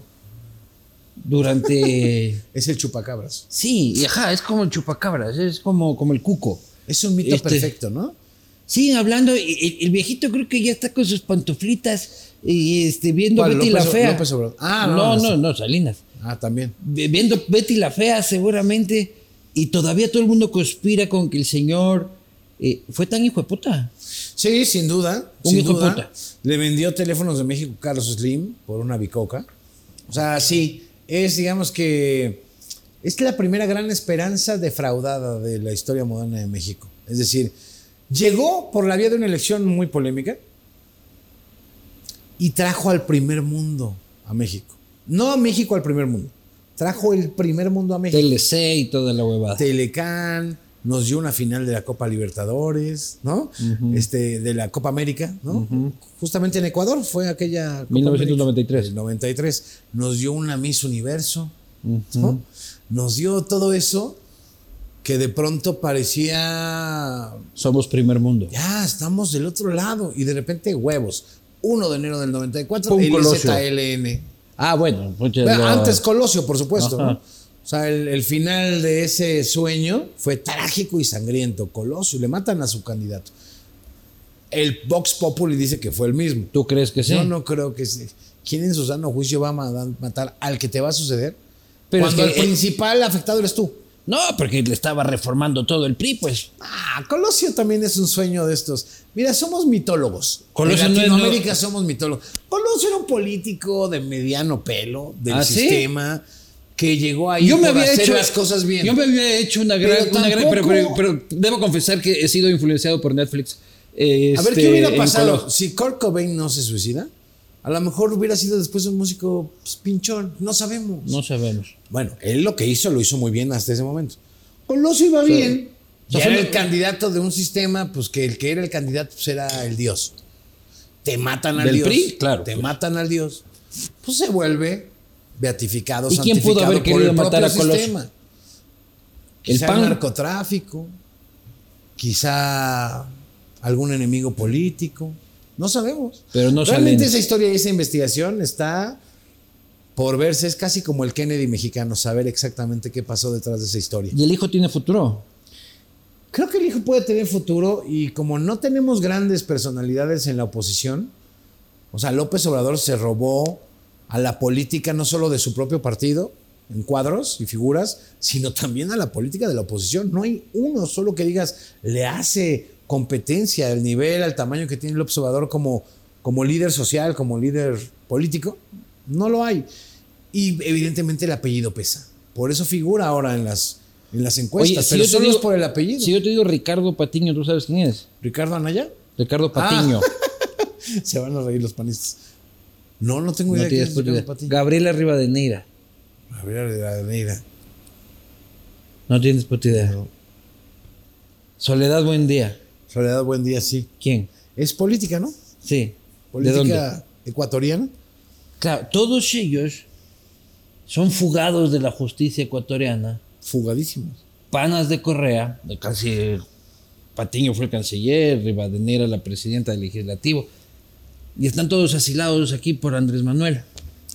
durante... Es el chupacabras. sí, y ajá, es como el chupacabras, es como, como el cuco. Es un mito Este- perfecto, ¿no? Siguen hablando, y el, el viejito creo que ya está con sus pantuflitas y este, viendo ¿Cuál, Betty la Fea. López? Ah, no, no, no, no, Salinas. Ah, también. Vi- Viendo Betty la Fea seguramente, y todavía todo el mundo conspira con que el señor eh, fue tan hijo de puta. Sí, sin duda. Un sin hijo de puta. Le vendió teléfonos de México Carlos Slim por una bicoca. O sea, sí, es, digamos que, es la primera gran esperanza defraudada de la historia moderna de México. Es decir, llegó por la vía de una elección muy polémica y trajo al primer mundo a México. No a México al primer mundo. Trajo el primer mundo a México. TLC y toda la huevada. Telecán, nos dio una final de la Copa Libertadores, ¿no? Este, de la Copa América, ¿no? Justamente en Ecuador fue aquella. Copa 1993. América, el 93. Nos dio una Miss Universo, ¿no? Nos dio todo eso que de pronto parecía. Somos primer mundo. Ya, estamos del otro lado. Y de repente, huevos. 1 de enero del 94, Pum, el. ZLN. Ah, bueno. pues Antes Colosio, por supuesto. ¿no? O sea, el, el final de ese sueño fue trágico y sangriento. Colosio, le matan a su candidato. El Vox Populi dice que fue el mismo. ¿Tú crees que sí? Yo no creo que sí. ¿Quién en su sano juicio va a ma- matar al que te va a suceder? Pero Cuando es que, el principal afectado eres tú. No, porque le estaba reformando todo el PRI, pues. Ah, Colosio también es un sueño de estos. Mira, somos mitólogos. Colosio en no es- Latinoamérica somos mitólogos. Colosio era un político de mediano pelo del ¿Ah, sí? Que llegó ahí Yo me por había hacer hecho las cosas bien. Yo me había hecho una gran, Pero una gran- pero, pero- pero debo confesar que he sido influenciado por Netflix. eh, A ver, este, ¿qué hubiera en pasado si Kurt Cobain no se suicida? A lo mejor hubiera sido después un músico pues, pinchón. No sabemos. No sabemos. Bueno, él lo que hizo lo hizo muy bien hasta ese momento. Colosio iba bien. Ya era el candidato de un sistema, pues que el que era el candidato pues, era el Dios. Te matan al ¿Del Dios. PRI? Claro, Te pues. matan al Dios. Pues se vuelve beatificado, ¿Y quién pudo haber por querido el matar propio a Colosio? sistema. El Quizá PAN. narcotráfico, quizá algún enemigo político, no sabemos. Pero no Realmente salen. esa historia y esa investigación está por verse, es casi como el Kennedy mexicano, saber exactamente qué pasó detrás de esa historia. ¿Y el hijo tiene futuro? Creo que el hijo puede tener futuro y como no tenemos grandes personalidades en la oposición, o sea, López Obrador se robó a la política no solo de su propio partido, en cuadros y figuras, sino también a la política de la oposición. No hay uno solo que digas, le hace competencia al nivel, al tamaño que tiene López Obrador como, como líder social, como líder político. No lo hay. Y evidentemente el apellido pesa. Por eso figura ahora en las, en las encuestas, si pero yo solo digo- es por el apellido. Si yo te digo Ricardo Patiño, ¿tú sabes quién es? ¿Ricardo Anaya? Ricardo Patiño. Se van a reír los panistas. No, no tengo no idea. quién tienes es Ricardo idea. Patiño. Gabriela Rivadeneira. Gabriela de la Neira. No tienes puta idea. Soledad Buen Día. Soledad, buen día, sí. ¿Quién? Es política, ¿no? Sí. ¿De Política dónde? ecuatoriana. Claro, todos ellos son fugados de la justicia ecuatoriana, Fugadísimos. panas de Correa, el canciller Patiño fue el canciller, Rivadeneira la presidenta del legislativo, y están todos asilados aquí por Andrés Manuel.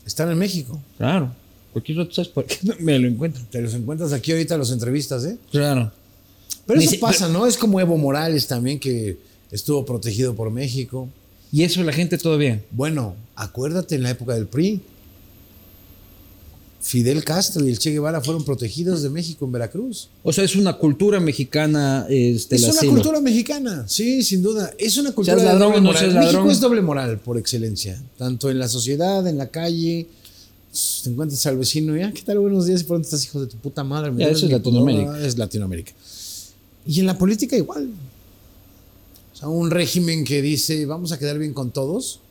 Están en México. Claro, cualquier rato sabes por qué me lo encuentro. Te los encuentras aquí ahorita, los entrevistas, ¿eh? Claro. Pero eso si- pasa, ¿no? Es como Evo Morales también, que estuvo protegido por México. Y eso la gente bien. Bueno, acuérdate en la época del PRI. Fidel Castro y el Che Guevara fueron protegidos de México en Veracruz. O sea, es una cultura mexicana este, Es una cultura mexicana, sí, sin duda. Es una cultura de ladrón doble no moral. México es doble moral por excelencia, tanto en la sociedad, en la calle. Te encuentras al vecino y, ah, ¿qué tal? Buenos días. Y pronto estás hijo de tu puta madre. Ya, eso es Latinoamérica. Es Latinoamérica. Y en la política igual. O sea, un régimen que dice, vamos a quedar bien con todos.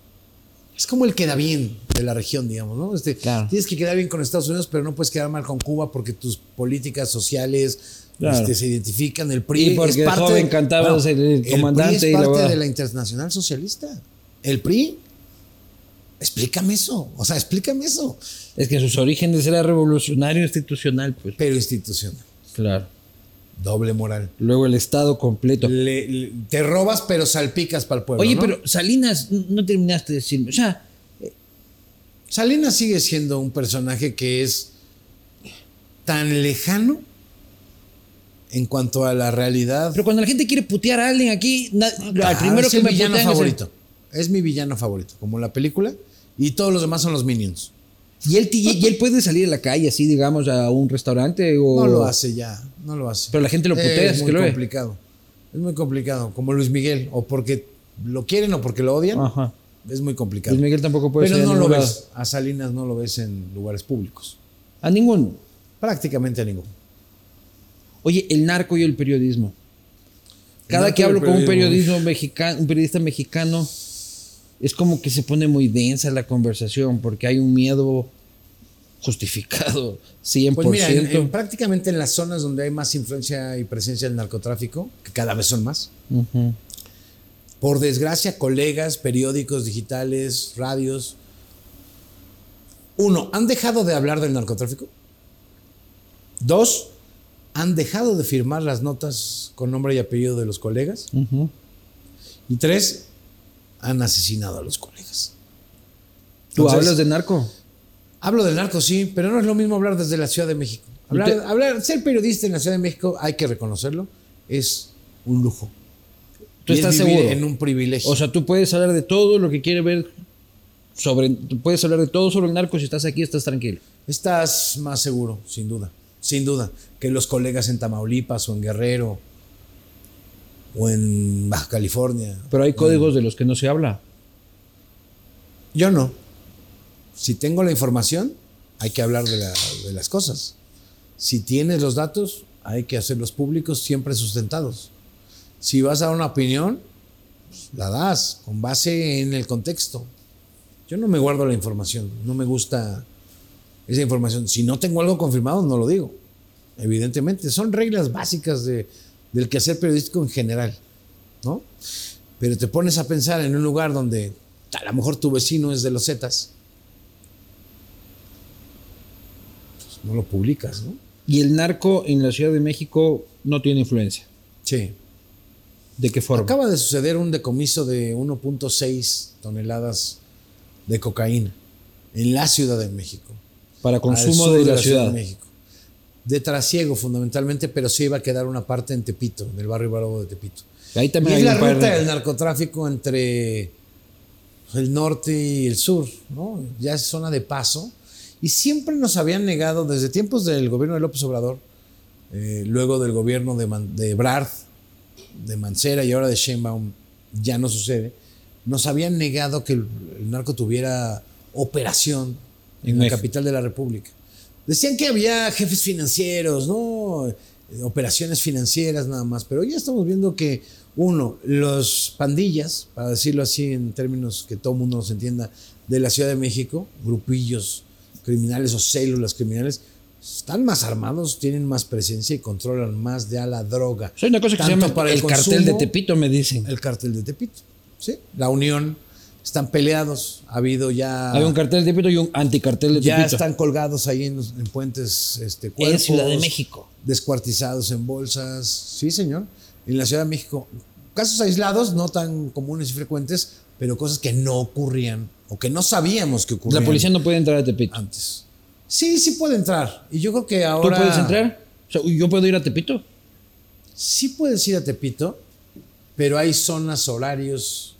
Es como el queda bien de la región, digamos, ¿no? Este, Claro. Tienes que quedar bien con Estados Unidos, pero no puedes quedar mal con Cuba porque tus políticas sociales Claro. este, se identifican. El PRI Y porque es de parte joven cantabas el- el comandante PRI es la parte huevada. de la Internacional Socialista. El PRI. Explícame eso. O sea, explícame eso. Es que sus orígenes era revolucionario institucional, pues. Pero institucional. Claro. Doble moral. Luego el Estado completo. Le- le- te robas, pero salpicas para el pueblo. Oye, ¿no? pero Salinas, no terminaste de decirme. O sea, Salinas sigue siendo un personaje que es tan lejano en cuanto a la realidad. pero cuando la gente quiere putear a alguien aquí, na- al Ah, primero es que el me villano putean es el- favorito. Es mi villano favorito, como la película. Y todos los demás son los minions. Y él, y, y él puede salir a la calle así, digamos, a un restaurante o... No lo hace ya, no lo hace. Pero la gente lo putea, Es es muy que lo ve. complicado. Es muy complicado, como Luis Miguel, o porque lo quieren o porque lo odian. Ajá. Es muy complicado. Luis Miguel tampoco puede Pero no lo ves, a Salinas no lo ves en lugares públicos. A ninguno. Prácticamente a ninguno. Oye, el narco y el periodismo. Cada que hablo con un periodismo mexicano, un periodista mexicano, es como que se pone muy densa la conversación porque hay un miedo justificado, 100%. Pues mira, en- en- prácticamente en las zonas donde hay más influencia y presencia del narcotráfico, que cada vez son más, por desgracia, colegas, periódicos digitales, radios, uno, han dejado de hablar del narcotráfico. Dos, han dejado de firmar las notas con nombre y apellido de los colegas. Y tres, han asesinado a los colegas. ¿Tú Entonces, hablas de narco? Hablo del narco, sí, pero no es lo mismo hablar desde la Ciudad de México. Hablar, te- hablar- ser periodista en la Ciudad de México, hay que reconocerlo, es un lujo. ¿Tú Y es estás vivir seguro? En un privilegio. O sea, tú puedes hablar de todo lo que quiere ver sobre. tú puedes hablar de todo sobre el narco si estás aquí, estás tranquilo. Estás más seguro, sin duda, sin duda, que los colegas en Tamaulipas o en Guerrero o en Baja California. Pero hay códigos de los que no se habla. Yo no. Si tengo la información, hay que hablar de, la- de las cosas. Si tienes los datos, hay que hacerlos públicos, siempre sustentados. Si vas a dar una opinión, pues, la das con base en el contexto. Yo no me guardo la información, no me gusta esa información. Si no tengo algo confirmado, no lo digo. Evidentemente, son reglas básicas de- del quehacer periodístico en general, ¿no? Pero te pones a pensar en un lugar donde a lo mejor tu vecino es de los Zetas, pues, no lo publicas, ¿no? Y el narco en la Ciudad de México no tiene influencia. Sí. ¿De qué forma? Acaba de suceder un decomiso de 1.6 toneladas de cocaína en la Ciudad de México. Para consumo de la, ciudad. de México. De trasiego fundamentalmente, pero sí iba a quedar una parte en Tepito, en el barrio Bravo de Tepito. Ahí Y también es hay la ruta de- del narcotráfico entre el norte y el sur, ¿no? Ya es zona de paso. Y siempre nos habían negado, desde tiempos del gobierno de López Obrador, eh, luego del gobierno de, Man- de Brad, de Mancera y ahora de Sheinbaum, ya no sucede, nos habían negado que el, el narco tuviera operación en, En la capital de la República. Decían que había jefes financieros, ¿no? Eh, Operaciones financieras nada más, pero ya estamos viendo que, uno, los pandillas, para decirlo así en términos que todo el mundo nos entienda, de la Ciudad de México, grupillos criminales o células criminales, están más armados, tienen más presencia y controlan más de a la droga. Hay una cosa que se llama para el, cartel de Tepito, me dicen. El cartel de Tepito, ¿sí? La Unión, están peleados, ha habido ya... Hay un cartel de Tepito y un anticartel de Ya Tepito. están colgados ahí en, puentes este, en Ciudad de México. descuartizados en bolsas. Sí, señor. En la Ciudad de México. Casos aislados, no tan comunes y frecuentes, pero cosas que no ocurrían o que no sabíamos que ocurrían La policía no puede entrar a Tepito. antes. Sí, sí puede entrar. Y yo creo que ¿Tú ahora... puedes entrar? O sea, ¿Yo puedo ir a Tepito? Sí puedes ir a Tepito, pero hay zonas, horarios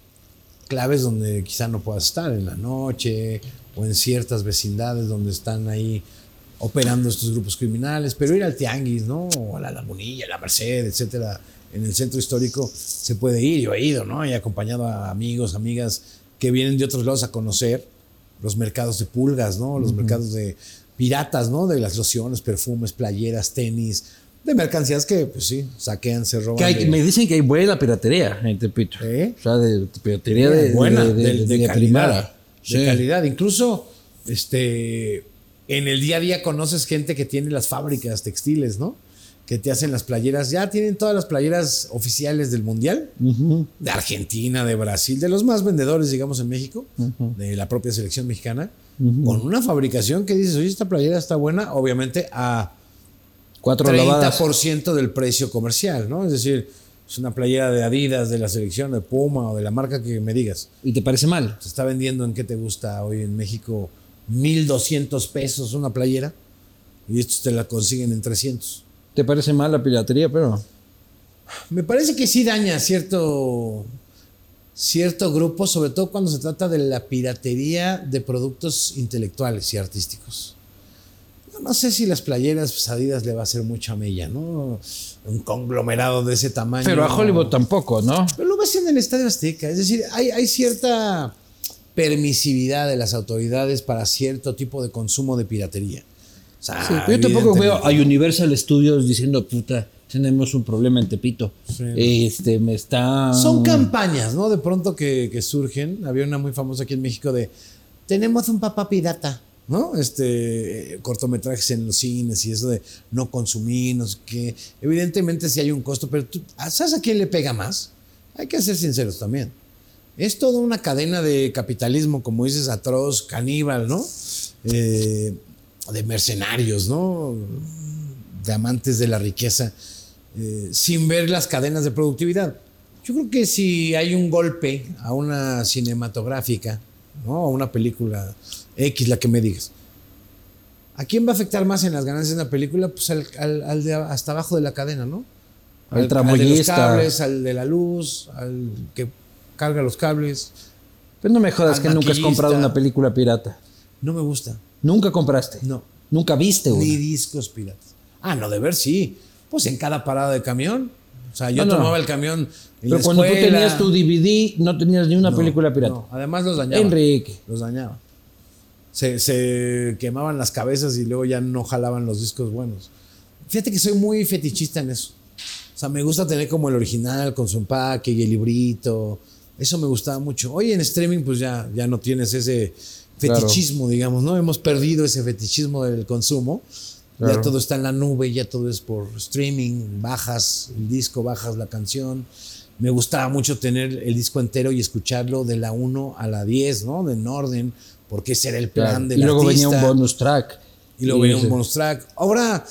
claves donde quizá no puedas estar en la noche o en ciertas vecindades donde están ahí operando estos grupos criminales, pero ir al Tianguis, ¿no? O a la Lagunilla, a la Merced, etcétera, en el centro histórico se puede ir, yo he ido, ¿no? Y acompañado a amigos, amigas que vienen de otros lados a conocer los mercados de pulgas, ¿no? Los mercados de piratas, ¿no? De las lociones, perfumes, playeras, tenis, de mercancías que, pues sí, saquean, se roban. Que hay- de- me dicen que hay buena piratería en Tepito. ¿Eh? O sea, de piratería de, buena, de, de- de, calidad. primera. De calidad. Incluso, este, en el día a día conoces gente que tiene las fábricas textiles, ¿no? Que te hacen las playeras. Ya tienen todas las playeras oficiales del mundial. De Argentina, de Brasil, de los más vendedores, digamos, en México, de la propia selección mexicana, con una fabricación que dices, oye, esta playera está buena, obviamente a Cuatro lavadas. 30% del precio comercial, ¿no? Es decir, es una playera de Adidas, de la selección, de Puma o de la marca que me digas. ¿Y te parece mal? Se está vendiendo en qué te gusta hoy en México 1200 pesos una playera y estos te la consiguen en 300. ¿Te parece mal la piratería? Pero Me parece que sí daña cierto cierto grupo, sobre todo cuando se trata de la piratería de productos intelectuales y artísticos. No sé si las playeras pues, Adidas le va a hacer mucha mella, ¿no? Un conglomerado de ese tamaño. pero a Hollywood tampoco, ¿no? Pero lo ves en el Estadio Azteca. Es decir, hay, hay cierta permisividad de las autoridades para cierto tipo de consumo de piratería. O sea, Sí, pero yo tampoco veo a Universal Studios diciendo, puta, tenemos un problema en Tepito. Este, me está... Son campañas, ¿no? De pronto que, que surgen. Había una muy famosa aquí en México de tenemos un papá pirata, ¿no? Este, eh, cortometrajes en los cines y eso de no consumir, no sé qué. Evidentemente sí hay un costo, pero tú, ¿sabes a quién le pega más? Hay que ser sinceros también. Es toda una cadena de capitalismo, como dices, atroz, caníbal, ¿no? Eh, de mercenarios, ¿no? De amantes de la riqueza, eh, sin ver las cadenas de productividad. Yo creo que si hay un golpe a una cinematográfica, ¿no? A una película X, la que me digas. ¿A quién va a afectar más en las ganancias de una película? Pues al, al- al de hasta abajo de la cadena, ¿no? Al de los cables, al de la luz, al que carga los cables. Pero no me jodas al que nunca has comprado una película pirata. No me gusta. Nunca compraste. No. Nunca viste una. Ni discos piratas. Ah, no, de ver sí. Pues en cada parada de camión. O sea, yo No, no. tomaba el camión en Pero la cuando tú tenías tu DVD, no tenías ni una No, película pirata. no, además los dañaba. Enrique. Los dañaba. Se, se quemaban las cabezas y luego ya no jalaban los discos buenos. Fíjate que soy muy fetichista en eso. O sea, me gusta tener como el original con su empaque y el librito. Eso me gustaba mucho. Hoy en streaming pues ya, ya no tienes ese Claro. fetichismo, digamos, ¿no? Hemos perdido ese fetichismo del consumo. Claro. Ya todo está en la nube, ya todo es por streaming, bajas el disco, bajas la canción. Me gustaba mucho tener el disco entero y escucharlo de la 1 a la 10, ¿no? En orden, porque ese era el plan Claro. del Y luego venía un bonus track. Y luego venía ese- un bonus track. Ahora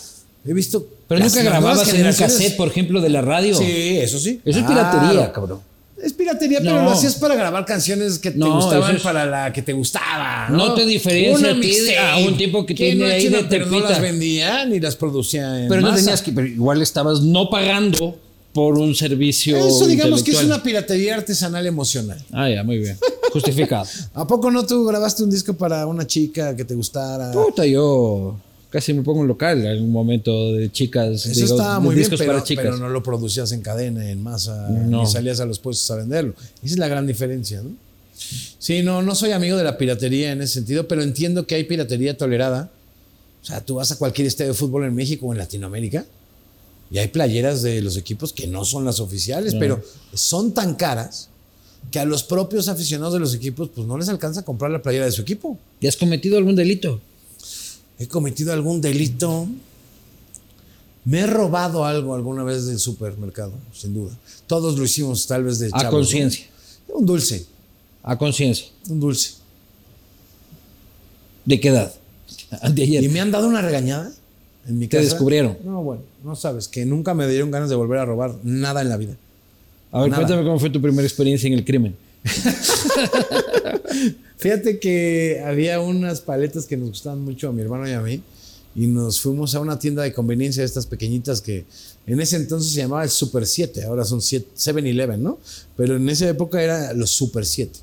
he visto. Pero nunca grababas en un cassette, por ejemplo, de la radio. Sí, eso sí. Eso es piratería, cabrón. Es piratería, pero No. lo hacías para grabar canciones que te No, gustaban es- para la que te gustaba. No, No te diferencia Una a ti de- mixtape. a un tipo que tiene ahí de Pero no las vendía ni las producía en Pero no tenías que. Pero igual estabas no pagando por un servicio. Eso digamos que es una piratería artesanal emocional. Ah, ya, muy bien. Justificado. ¿A poco no tú grabaste un disco para una chica que te gustara? Puta, yo casi me pongo un local en un momento de chicas. Eso digo, estaba muy bien, discos pero, para chicas. pero no lo producías en cadena, en masa, No. ni salías a los puestos a venderlo. Esa es la gran diferencia, ¿no? Sí, no, no soy amigo de la piratería en ese sentido, pero entiendo que hay piratería tolerada. O sea, tú vas a cualquier estadio de fútbol en México o en Latinoamérica y hay playeras de los equipos que no son las oficiales, pero son tan caras que a los propios aficionados de los equipos pues no les alcanza a comprar la playera de su equipo. ¿Y has cometido algún delito? He cometido algún delito. Me he robado algo alguna vez del supermercado, sin duda. Todos lo hicimos tal vez de A conciencia. Un dulce, A conciencia. un dulce. ¿De qué edad? Anteayer. Y me han dado una regañada en mi Te casa. descubrieron. No, bueno, no sabes, que nunca me dieron ganas de volver a robar nada en la vida. A ver, Nada. cuéntame cómo fue tu primera experiencia en el crimen. Fíjate que había unas paletas que nos gustaban mucho a mi hermano y a mí. Y nos fuimos a una tienda de conveniencia de estas pequeñitas que en ese entonces se llamaba el Super 7. Ahora son 7-Eleven, ¿no? Pero en esa época era los Super 7.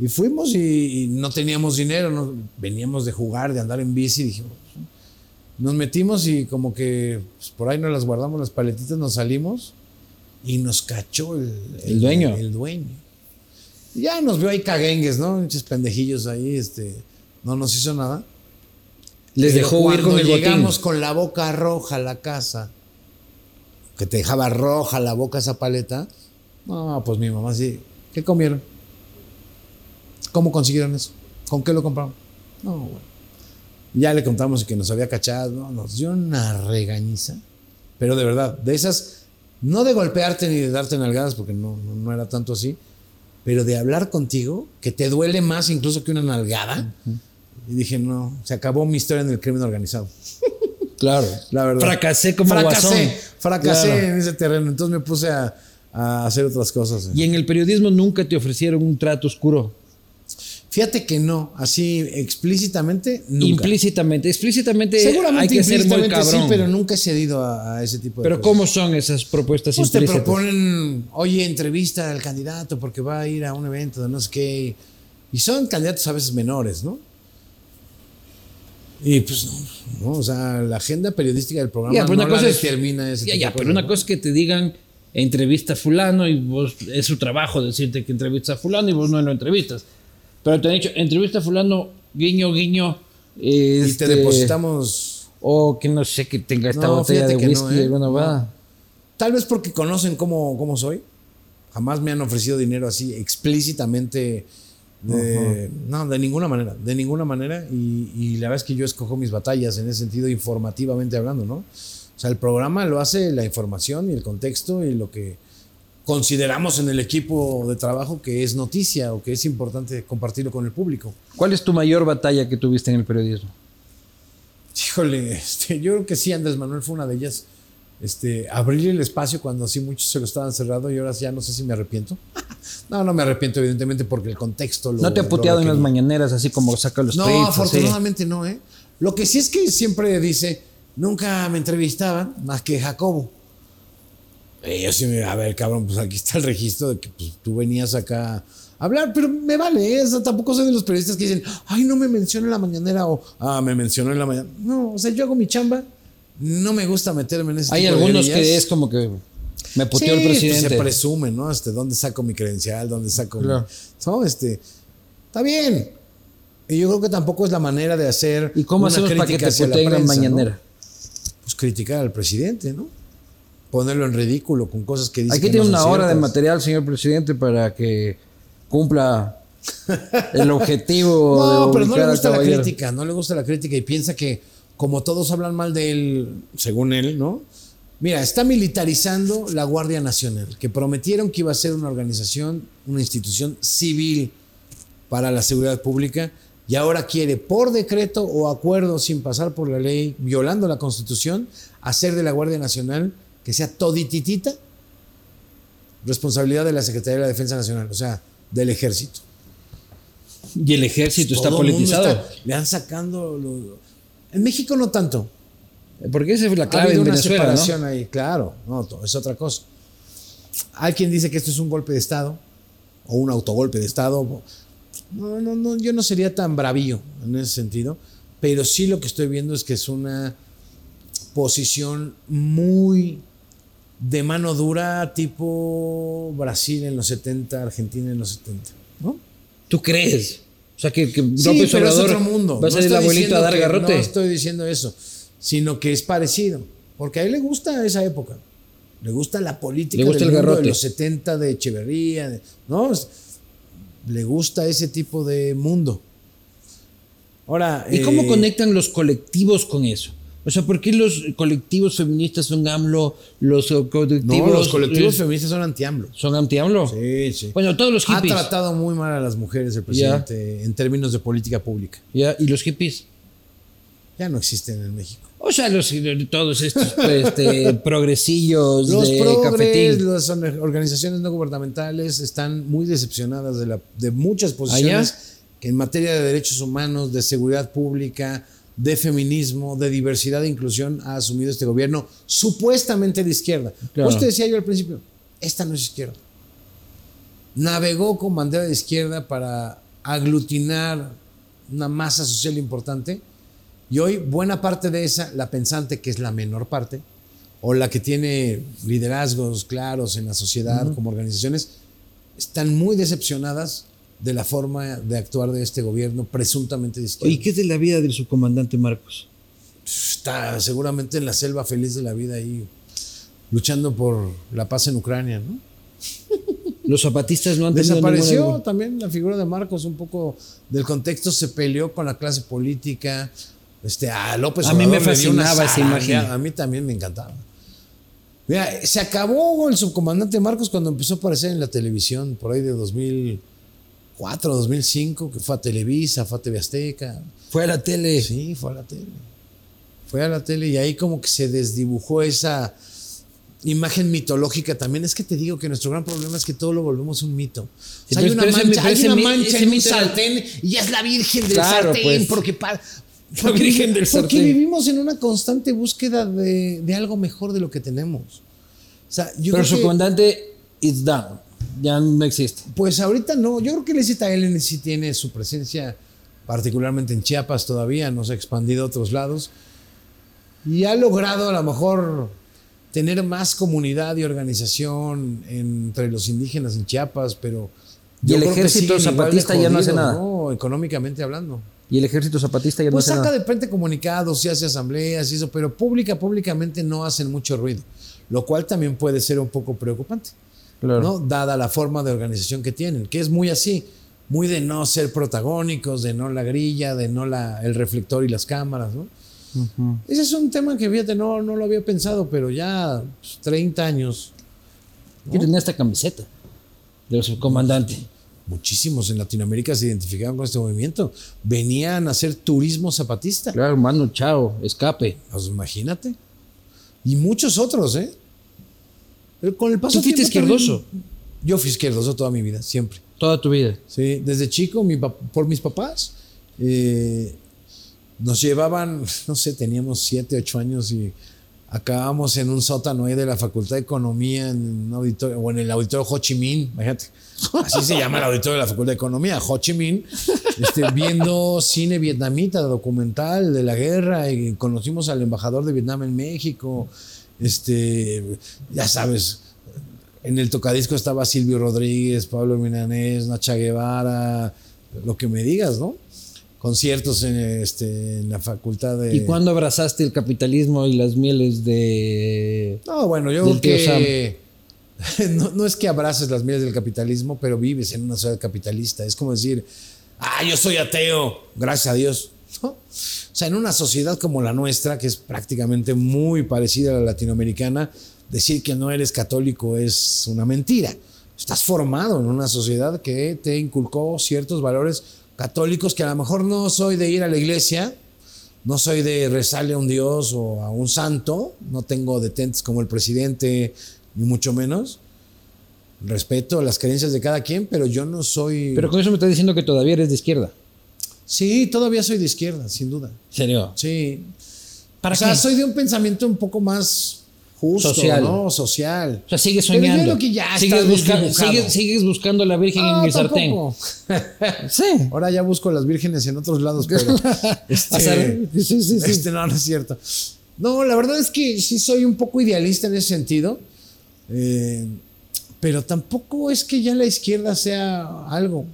Y fuimos y, y no teníamos dinero. no- veníamos de jugar, de andar en bici. Dijimos, nos metimos y como que pues, por ahí nos las guardamos las paletitas, nos salimos y nos cachó el, El dueño. El, dueño. Ya nos vio ahí caguengues, ¿no? Muchos pendejillos ahí, este, no nos hizo nada. Les Pero dejó huir con cuando el botín. llegamos con la boca roja a la casa, que te dejaba roja la boca esa paleta, no, pues mi mamá sí, ¿qué comieron? ¿Cómo consiguieron eso? ¿Con qué lo compraron? No, bueno. Ya le contamos que nos había cachado, ¿no? nos dio una regañiza, pero de verdad, de esas, no de golpearte ni de darte nalgadas, porque no, no, no era tanto así, pero de hablar contigo, que te duele más incluso que una nalgada. Y dije, no, se acabó mi historia en el crimen organizado. Claro. La verdad. Fracasé como fracasé, guasón. Fracasé Claro. en ese terreno. Entonces me puse a, a hacer otras cosas. Y en el periodismo nunca te ofrecieron un trato oscuro. Fíjate que no, así explícitamente, nunca. Implícitamente. Explícitamente Seguramente hay que ser muy cabrón. sí, pero nunca he cedido a, a ese tipo de Pero cosas. ¿cómo son esas propuestas Pues te implícitas? proponen, oye, entrevista al candidato porque va a ir a un evento de no sé qué. Y son candidatos a veces menores, ¿no? Y pues no, no, o sea, la agenda periodística del programa Ya, pero no una la cosa es- determina ese Ya, tipo ya, pero una cosa es que te digan entrevista a fulano y vos es su trabajo decirte que entrevista a fulano y vos no lo entrevistas. Pero te han dicho entrevista a fulano, guiño, guiño, Y te Este, depositamos. O que no sé, que tenga esta No, botella de no, whisky ¿eh? alguna No. va. Tal vez porque conocen cómo, cómo soy. Jamás me han ofrecido dinero así explícitamente. de- no, de ninguna manera. De ninguna manera. Y, y la verdad es que yo escojo mis batallas en ese sentido, informativamente hablando, ¿no? O sea, el programa lo hace la información y el contexto y lo que consideramos en el equipo de trabajo que es noticia o que es importante compartirlo con el público. ¿Cuál es tu mayor batalla que tuviste en el periodismo? Híjole, este, yo creo que sí, Andrés Manuel fue una de ellas. Este, abrir el espacio cuando así muchos se lo estaban cerrado y ahora ya no sé si me arrepiento. no, no me arrepiento, evidentemente, porque el contexto lo. ¿No te ha puteado en las mañaneras así como saca los No, tweets? así? afortunadamente no, ¿eh? Lo que sí es que siempre dice, nunca me entrevistaban más que Jacobo. Y yo sí me, a ver, cabrón, pues aquí está el registro de que pues, tú venías acá a hablar, pero me vale, ¿eh? O sea, tampoco soy de los periodistas que dicen, ay, no me mencionó en la mañanera o, ah, me mencionó en la mañana. No, o sea, yo hago mi chamba, no me gusta meterme en ese Hay tipo de algunos que es como que me puteó Sí, el pues, presidente. se presume, ¿no? Este, ¿Dónde saco mi credencial? ¿Dónde saco mi-. No, este, está bien. Y yo creo que tampoco es la manera de hacer. ¿Y cómo una hacemos para que crítica te mañanera? Pues criticar al presidente, ¿no? Ponerlo en ridículo con cosas que dice Aquí que tiene no una hora de material, señor presidente, para que cumpla el objetivo No, de pero no le gusta la crítica, no le gusta la crítica y piensa que como todos hablan mal de él, según él, ¿no? Mira, está militarizando la Guardia Nacional, que prometieron que iba a ser una organización, una institución civil para la seguridad pública y ahora quiere por decreto o acuerdo sin pasar por la ley, violando la Constitución, hacer de la Guardia Nacional que sea todititita responsabilidad de la Secretaría de la Defensa Nacional, o sea, del ejército. Y el ejército está politizado. está- le han sacando. lo- en México no tanto. Porque esa es la Ha clave habido en una Venezuela, ¿no? separación ahí, claro. No, es otra cosa. Hay quien dice que esto es un golpe de Estado o un autogolpe de Estado. No, no, no, yo no sería tan bravío en ese sentido, pero sí lo que estoy viendo es que es una posición muy de mano dura, tipo Brasil en los 70, Argentina en los 70, ¿no? ¿Tú crees? O sea, que, que Sí, López pero es otro mundo. va a No ser el estoy abuelito a diciendo dar que- garrote. No estoy diciendo eso, sino que es parecido. Porque a él le gusta esa época. Le gusta la política Le gusta del el mundo garrote. de los 70 de Echeverría, de- ¿no? Le gusta ese tipo de mundo. Ahora, ¿Y cómo eh, conectan los colectivos con eso? O sea, ¿por qué los colectivos feministas son AMLO, los colectivos, No, los colectivos eh, feministas son anti-AMLO. son anti-AMLO? Sí, sí. Bueno, todos los ha hippies. tratado muy mal a las mujeres el presidente en términos de política pública. Ya, ¿Y los hippies? Ya no existen en México. O sea, los, todos estos este, progresillos Los de progres, cafetín. las organizaciones no gubernamentales están muy decepcionadas de, la, de muchas posiciones ¿Allá? que en materia de derechos humanos, de seguridad pública, de feminismo, de diversidad e inclusión ha asumido este gobierno supuestamente de izquierda. Claro. Te decía yo al principio, esta no es izquierda. Navegó con bandera de izquierda para aglutinar una masa social importante y hoy buena parte de esa, la pensante, que es la menor parte, o la que tiene liderazgos claros en la sociedad como organizaciones, están muy decepcionadas de la forma de actuar de este gobierno presuntamente izquierda. Oye, ¿qué es de la vida del subcomandante Marcos? Está seguramente en la selva feliz de la vida ahí, luchando por la paz en Ucrania, ¿no? Los zapatistas no han tenido Desapareció ninguna- también la figura de Marcos, un poco del contexto, se peleó con la clase política. Este, a López A mí me Obrador fascinaba esa imagen. A mí también me encantaba. Mira, se acabó el subcomandante Marcos cuando empezó a aparecer en la televisión, por ahí de 2004, 2005, que fue a Televisa, fue a TV Azteca. Fue a la tele. Sí, fue a la tele. Fue a la tele y ahí como que se desdibujó esa imagen mitológica también. Es que te digo que nuestro gran problema es que todo lo volvemos un mito. O hay una mancha, hay una mancha en un sartén y es la virgen del Claro, sartén pues. porque, pa- La virgen del porque vivimos en una constante búsqueda de, de algo mejor de lo que tenemos. O sea, yo Pero creo su que- comandante is down. Ya no existe. pues ahorita no, yo creo que el ZL sí tiene su presencia, particularmente en Chiapas todavía, no se ha expandido a otros lados. Y ha logrado a lo mejor tener más comunidad y organización entre los indígenas en Chiapas, pero... ¿Y yo el creo que ejército de zapatista ya no hace jodidos, nada? ¿no? Económicamente hablando. Y el ejército zapatista ya Pues no hace saca nada. de repente comunicados y hace asambleas y eso, pero pública, públicamente no hacen mucho ruido, lo cual también puede ser un poco preocupante, Claro. ¿no? Dada la forma de organización que tienen, que es muy así, muy de no ser protagónicos, de no la grilla, de no la, el reflector y las cámaras, ¿no? Ese es un tema que, fíjate, no, no lo había pensado, pero ya pues, 30 años, Yo tenía esta camiseta del subcomandante. muchísimos en Latinoamérica se identificaban con este movimiento, venían a hacer turismo zapatista. Claro, mano, chao, escape. Pues imagínate. Y muchos otros, ¿eh? Pero con el paso ¿Tú fuiste izquierdoso? también- Yo fui izquierdoso toda mi vida, siempre. Toda tu vida. Sí, desde chico, mi por mis papás, eh, nos llevaban, no sé, teníamos siete, ocho años y acabamos en un sótano ahí de la Facultad de Economía en un auditorio, o en el auditorio Ho Chi Minh, imagínate. Así se llama el auditorio de la Facultad de Economía, Ho Chi Minh, este, viendo cine vietnamita, documental de la guerra, y conocimos al embajador de Vietnam en México, este, ya sabes, en el tocadisco estaba Silvio Rodríguez, Pablo Milanés, Nacha Guevara, lo que me digas, ¿no? Conciertos en, este, en la facultad de... ¿Y cuándo abrazaste el capitalismo y las mieles de... No, bueno, yo creo que... No, no es que abraces las mieles del capitalismo, pero vives en una sociedad capitalista. Es como decir, ah, yo soy ateo, gracias a Dios. O sea, en una sociedad como la nuestra, que es prácticamente muy parecida a la latinoamericana, decir que no eres católico es una mentira. Estás formado en una sociedad que te inculcó ciertos valores católicos que a lo mejor no soy de ir a la iglesia, no soy de rezarle a un dios o a un santo, no tengo detentes como el presidente, ni mucho menos. Respeto las creencias de cada quien, pero yo no soy... Pero con eso me estás diciendo que todavía eres de izquierda. Sí, todavía soy de izquierda, sin duda. ¿En serio? Sí. ¿Para o sea, qué? soy de un pensamiento un poco más justo, Social. ¿no? Social. O sea, sigues Pero yo soñando. creo que ya sigues, busca- sigues, sigues buscando a la Virgen en el sartén. Sí. Ahora ya busco las vírgenes en otros lados, pero. este, A sí, sí, sí. este, no, no es cierto. No, la verdad es que sí soy un poco idealista en ese sentido. eh, pero tampoco es que ya la izquierda sea algo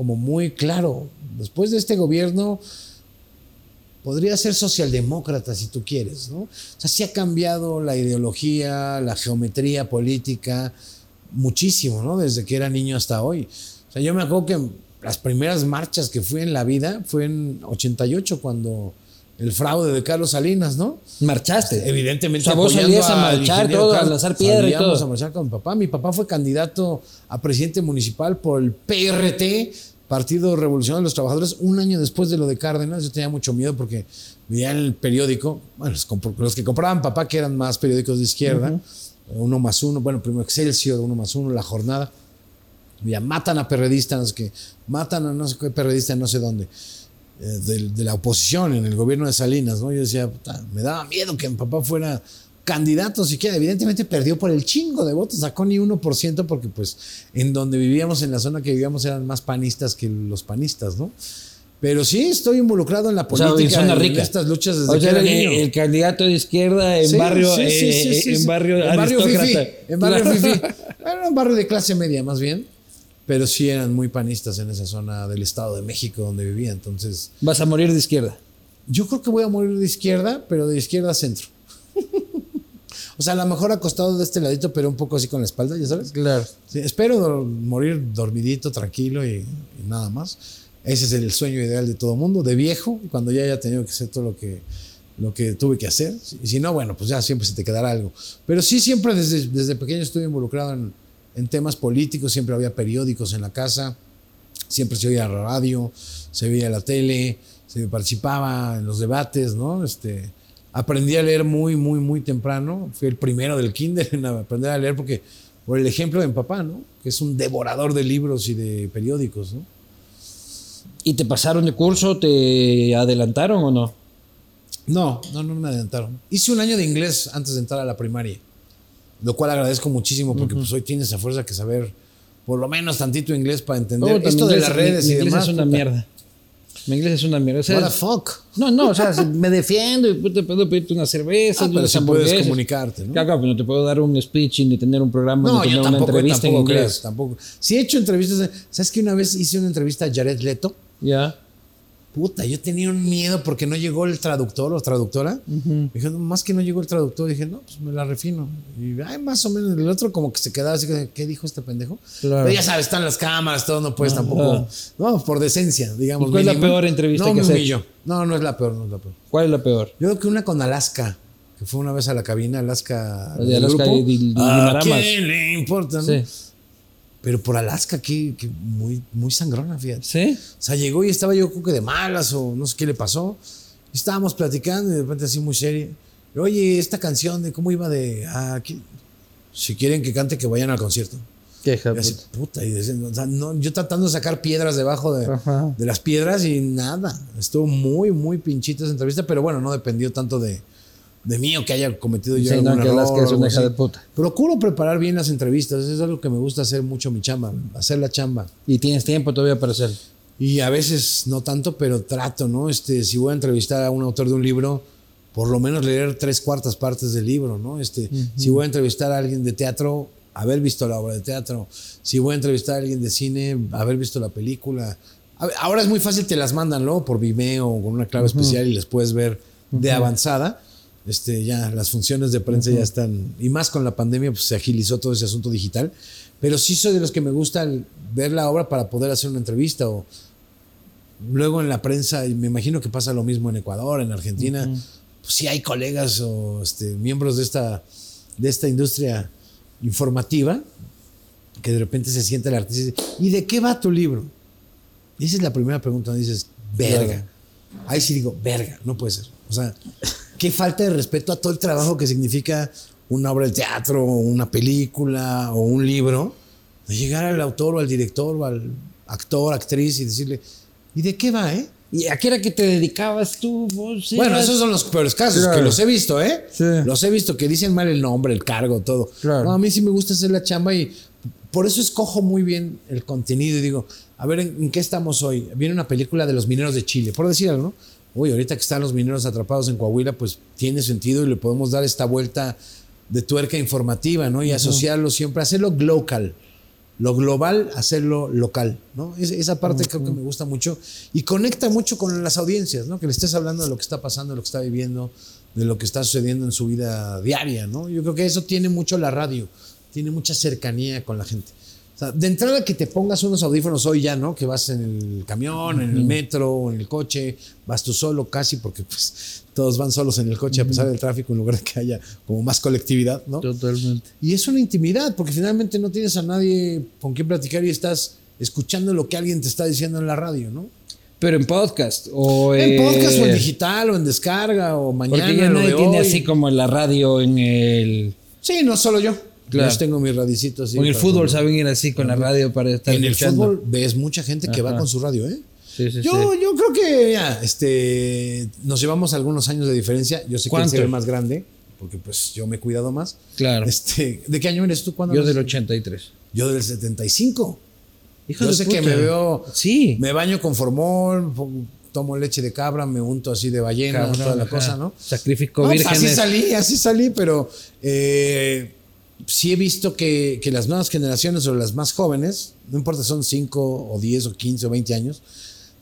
como muy claro. Después de este gobierno, podría ser socialdemócrata si tú quieres, ¿no? O sea, sí ha cambiado la ideología, la geometría política, muchísimo, ¿no? Desde que era niño hasta hoy. O sea, yo me acuerdo que las primeras marchas que fui en la vida fue en 88, cuando el fraude de Carlos Salinas, ¿no? Marchaste. Evidentemente. O sea, vos salías a marchar, todo, a Carlos. lanzar piedra y Salíamos todo. a marchar con mi papá. Mi papá fue candidato a presidente municipal por el PRT, Partido Revolucionario de los Trabajadores, un año después de lo de Cárdenas. Yo tenía mucho miedo porque veía en el periódico, bueno, los, que compraban papá, que eran más periódicos de izquierda, uno más uno, bueno, primero Excelsior, uno más uno, La Jornada. Ya matan a perredistas, no sé qué, matan a no sé qué perredista no sé dónde, eh, de, de la oposición en el gobierno de Salinas, ¿no? Yo decía, puta, me daba miedo que mi papá fuera candidato siquiera. Evidentemente perdió por el chingo de votos, sacó ni 1% porque pues en donde vivíamos, en la zona que vivíamos, eran más panistas que los panistas, ¿no? Pero sí estoy involucrado en la O sea, en política, zona en rica. estas luchas desde O que sea, era el, niño. el candidato de izquierda en Sí, barrio, sí, sí, eh, en barrio En barrio fifí, en barrio fifí. Era un barrio de clase media, más bien. Pero sí eran muy panistas en esa zona del Estado de México donde vivía. Entonces, Vas a morir de izquierda. yo creo que voy a morir de izquierda, pero de izquierda a centro. o sea, a lo mejor acostado de este ladito, pero un poco así con la espalda, ¿ya sabes? Claro. Sí, espero dor- morir dormidito, tranquilo y, y nada más. Ese es el sueño ideal de todo mundo, de viejo, cuando ya haya tenido que hacer todo lo que, lo que tuve que hacer. Y si no, bueno, pues ya siempre se te quedará algo. Pero sí, siempre desde, desde pequeño estuve involucrado en, en temas políticos, siempre había periódicos en la casa, siempre se oía la radio, se veía la tele, se participaba en los debates, ¿no? Este, aprendí a leer muy, muy, muy temprano. Fui el primero del kinder en aprender a leer porque por el ejemplo de mi papá, ¿no? Que es un devorador de libros y de periódicos, ¿no? ¿Y te pasaron de curso? ¿Te adelantaron o no? No, no, no me adelantaron. Hice un año de inglés antes de entrar a la primaria, lo cual agradezco muchísimo porque pues hoy tienes a fuerza que saber por lo menos tantito inglés para entender Puta, esto de las redes y demás. es una puta. mierda. Mi inglés es una mierda. O sea, What the fuck? No, no, o sea, si me defiendo y puedo puedo pedirte una cerveza, Ah, pero unas sí puedes comunicarte, ¿no? Claro, claro, pero no te puedo dar un speech ni tener un programa No, ni tener yo una tampoco, entrevista en tampoco inglés. creas, tampoco. Sí he hecho entrevistas. ¿Sabes que una vez hice una entrevista a Jared Leto? Ya. Puta, yo tenía un miedo porque no llegó el traductor o traductora. Dije, no, más que no llegó el traductor, dije, no, pues me la refino. Y ay, más o menos, el otro como que se quedaba así, ¿qué dijo este pendejo? Claro. Pero ya sabes, están las cámaras, todo, no puedes tampoco. No, por decencia, digamos. ¿Y cuál es la peor entrevista no, que has humilló. No, no es la peor, no es la peor. ¿Cuál es la peor? Yo creo que una con Alaska, que fue una vez a la cabina, Alaska. La de Alaska grupo. y Dil- ¿A Dimaramas. quién le importa, no? Sí. Pero por Alaska, que, que muy, muy sangrona, fíjate. ¿Sí? O sea, llegó y estaba yo creo que de malas o no sé qué le pasó. Estábamos platicando y de repente así muy serio. Oye, esta canción de cómo iba de... ah, si quieren que cante, que vayan al concierto. Qué Y así, puta. y decían, o sea, no, yo tratando de sacar piedras debajo de, de las piedras y nada. Estuvo muy, muy pinchita esa entrevista, pero bueno, no dependió tanto de, de mí o que haya cometido yo Sí, no, algún que error Alaska es una hija de puta. Procuro preparar bien las entrevistas, eso es algo que me gusta hacer mucho mi chamba, hacer la chamba. Y tienes tiempo todavía para hacerlo. Y a veces no tanto, pero trato, ¿no? Este, si voy a entrevistar a un autor de un libro, por lo menos leer tres cuartas partes del libro, ¿no? Este, Si voy a entrevistar a alguien de teatro, haber visto la obra de teatro. Si voy a entrevistar a alguien de cine, haber visto la película. Ahora es muy fácil, te las mandan, ¿no? Por Vimeo o con una clave especial y les puedes ver de avanzada. Este, ya las funciones de prensa ya están, y más con la pandemia, pues se agilizó todo ese asunto digital. Pero sí soy de los que me gusta ver la obra para poder hacer una entrevista o, Luego en la prensa, y me imagino que pasa lo mismo en Ecuador, en Argentina, pues sí hay colegas o este, miembros de esta, de esta industria informativa que de repente se siente el artista y dice, ¿y de qué va tu libro? Y esa es la primera pregunta, dices, verga. Ahí sí digo, verga, no puede ser. O sea, qué falta de respeto a todo el trabajo que significa una obra de teatro, o una película o un libro, de llegar al autor o al director o al actor, actriz y decirle, ¿y de qué va, eh? ¿Y a qué era que te dedicabas tú? Vos Bueno, eras- esos son los peores casos, Claro. que los he visto, ¿eh? Sí. Los he visto, que dicen mal el nombre, el cargo, todo. Claro. No, a mí sí me gusta hacer la chamba y por eso escojo muy bien el contenido y digo, a ver, ¿en, en qué estamos hoy? Viene una película de los mineros de Chile, por decir algo, ¿no? Uy, ahorita que están los mineros atrapados en Coahuila, pues tiene sentido y le podemos dar esta vuelta de tuerca informativa, ¿no? Y asociarlo siempre, hacerlo local. Lo global, hacerlo local, ¿no? Es- esa parte creo que me gusta mucho y conecta mucho con las audiencias, ¿no? Que le estés hablando de lo que está pasando, de lo que está viviendo, de lo que está sucediendo en su vida diaria, ¿no? Yo creo que eso tiene mucho la radio, tiene mucha cercanía con la gente. Sea, de entrada que te pongas unos audífonos hoy ya, ¿no? Que vas en el camión, en el metro, en el coche, vas tú solo casi, porque pues todos van solos en el coche a pesar del tráfico, en lugar de que haya como más colectividad, ¿no? Totalmente. Y es una intimidad, porque finalmente no tienes a nadie con quien platicar y estás escuchando lo que alguien te está diciendo en la radio, ¿no? Pero en podcast o En eh, podcast o en digital o en descarga o mañana. Porque ya nadie tiene así como la radio en el. Sí, no solo yo. Claro. Yo tengo mis radicitos. en el fútbol saben ir así con la radio para estar En el fútbol ves mucha gente que va con su radio, ¿eh? Sí, sí, Yo, sí. yo creo que ya, este, nos llevamos algunos años de diferencia. Yo sé que él ¿Cuánto? ve más grande, porque pues yo me he cuidado más. Claro. Este, ¿De qué año eres tú? ¿Cuándo Yo naces? del 83. Yo del 75. Hijo Yo de sé que me veo. Sí. Me baño con formol, tomo leche de cabra, me unto así de ballena, Cabrón, toda la ajá. cosa, ¿no? Sacrifico No, pues vírgenes. así salí, así salí, pero eh, sí he visto que, que las nuevas generaciones o las más jóvenes, no importa, son 5 o 10 o 15 o 20 años,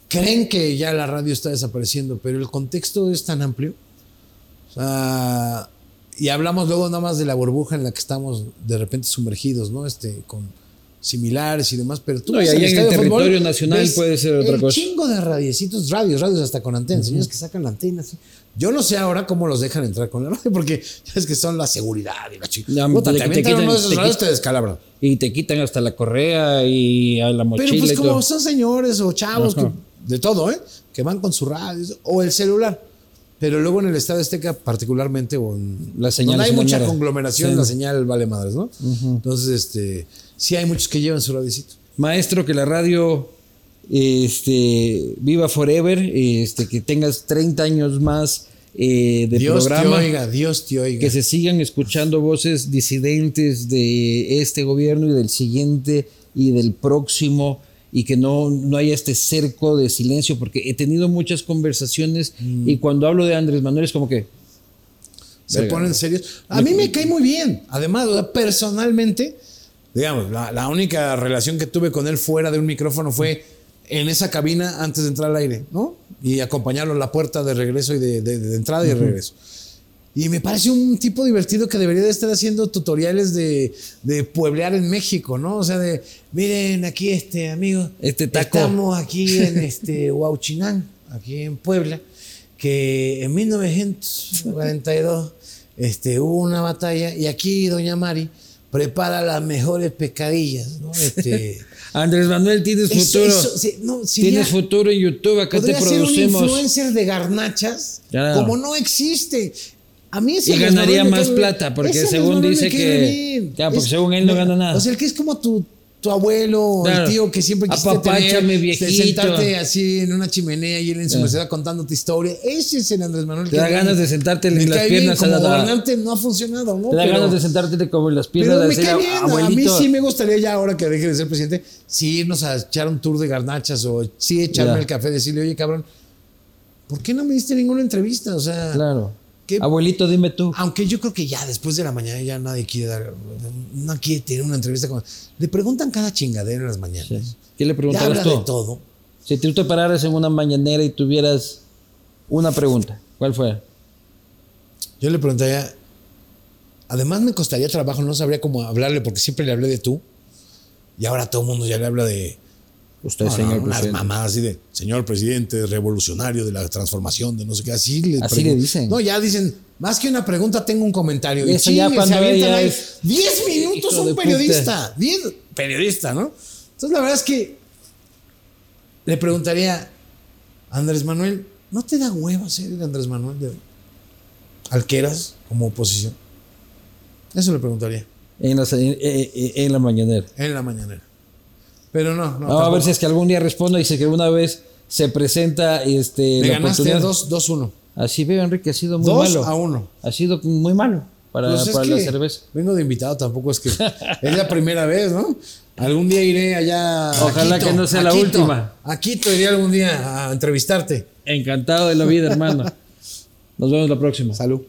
creen que ya la radio está desapareciendo, pero el contexto es tan amplio. Y hablamos luego nada más de la burbuja en la que estamos de repente sumergidos, ¿no? Este, con similares y demás, pero tú No, vas y ahí en el fútbol, territorio nacional puede ser otra el cosa. chingo de radiecitos, radios, radios hasta con antenas, señores que sacan la antena así. Yo no sé ahora cómo los dejan entrar con la radio, porque es que son la seguridad y la chica. Ya, Puta, te- quitan- uno de esos te radios, te descalabran. Y te quitan hasta la correa y a la mochila Pero pues y como todo. son señores o chavos, que- de todo, ¿eh? Que van con su radio o el celular. Pero luego en el Estadio Azteca, particularmente, o en La señal donde hay mucha conglomeración, Sí. la señal vale madres, ¿no? Entonces, este, sí hay muchos que llevan su radiocito. Maestro, que la radio este, viva forever, este, que tengas 30 años más eh, de Dios programa. te oiga, Dios te oiga. que se sigan escuchando voces disidentes de este gobierno y del siguiente y del próximo y que no, no haya este cerco de silencio porque he tenido muchas conversaciones Mm. y cuando hablo de Andrés Manuel es como que se Verga. ponen serios. A mí me cae muy bien. Además, personalmente, digamos, la, la única relación que tuve con él fuera de un micrófono fue en esa cabina antes de entrar al aire, ¿no? Y acompañarlo a la puerta de regreso y de, de- de entrada y de regreso. Y me parece un tipo divertido que debería de estar haciendo tutoriales de, de pueblear en México, ¿no? O sea, de, miren, aquí este, amigo, Este taco. estamos aquí en este Huauchinán, aquí en Puebla, que en 1942 este, hubo una batalla y aquí Doña Mari prepara las mejores pescadillas, ¿no? Este, Andrés Manuel, tienes eso- futuro. eso, sí, no, sería- tienes futuro en YouTube, acá te Podría ser un producimos. influencer de garnachas, Claro. como no existe. A mí ese Y ganaría Manuel más plata, porque según Manuel dice que-. Claro, porque según él no gana nada. O sea, el que es como tu, tu abuelo, Claro. el tío que siempre quisiste tener, viejito. sentarte así en una chimenea y él en su Claro. merced contándote historia. Ese es el Andrés Manuel. Te da ganas de sentarte en las bien, piernas a como la- gobernante no ha funcionado, ¿no? Te da Pero- ganas de sentarte como en las piernas pero me cae bien. A mí sí me gustaría ya ahora que deje de ser presidente, sí irnos a echar un tour de garnachas o sí echarme el café, decirle, oye, cabrón, ¿por qué no me diste ninguna entrevista? O sea, Claro. Abuelito, dime tú. aunque yo creo que ya después de la mañana ya nadie quiere dar, no quiere tener una entrevista con... Le preguntan cada chingadera en las mañanas. Sí. ¿Qué le preguntaras habla tú? de todo. Si tú te pararas en una mañanera y tuvieras una pregunta, ¿cuál fue? Yo le preguntaría, además me costaría trabajo, no sabría cómo hablarle porque siempre le hablé de tú. Y ahora todo el mundo ya le habla de... Usted, No, no, señor unas presidente. mamadas así de señor presidente revolucionario de la transformación de no sé qué así le, Así le dicen. no ya dicen más que una pregunta tengo un comentario y Eso ya chingue, cuando se ella ahí es- 10 minutos un periodista 10 periodista no entonces la verdad es que le preguntaría Andrés Manuel ¿no te da hueva ser el Andrés Manuel de Alqueras como oposición? eso le preguntaría En, en- en la mañanera. en la mañanera pero no no, No, a ver si es que algún día responda y dice que una vez se presenta este, la ganaste oportunidad. 2-1 Así veo, Enrique, ha sido muy 2 malo. a 1 Ha sido muy malo para, Pues es para la cerveza. Vengo de invitado, tampoco es que es la primera vez, ¿no? Algún día iré allá. a Ojalá Quito, que no sea a la Quito. última. A Quito iré algún día a entrevistarte. Encantado de la vida, hermano. Nos vemos la próxima. Salud.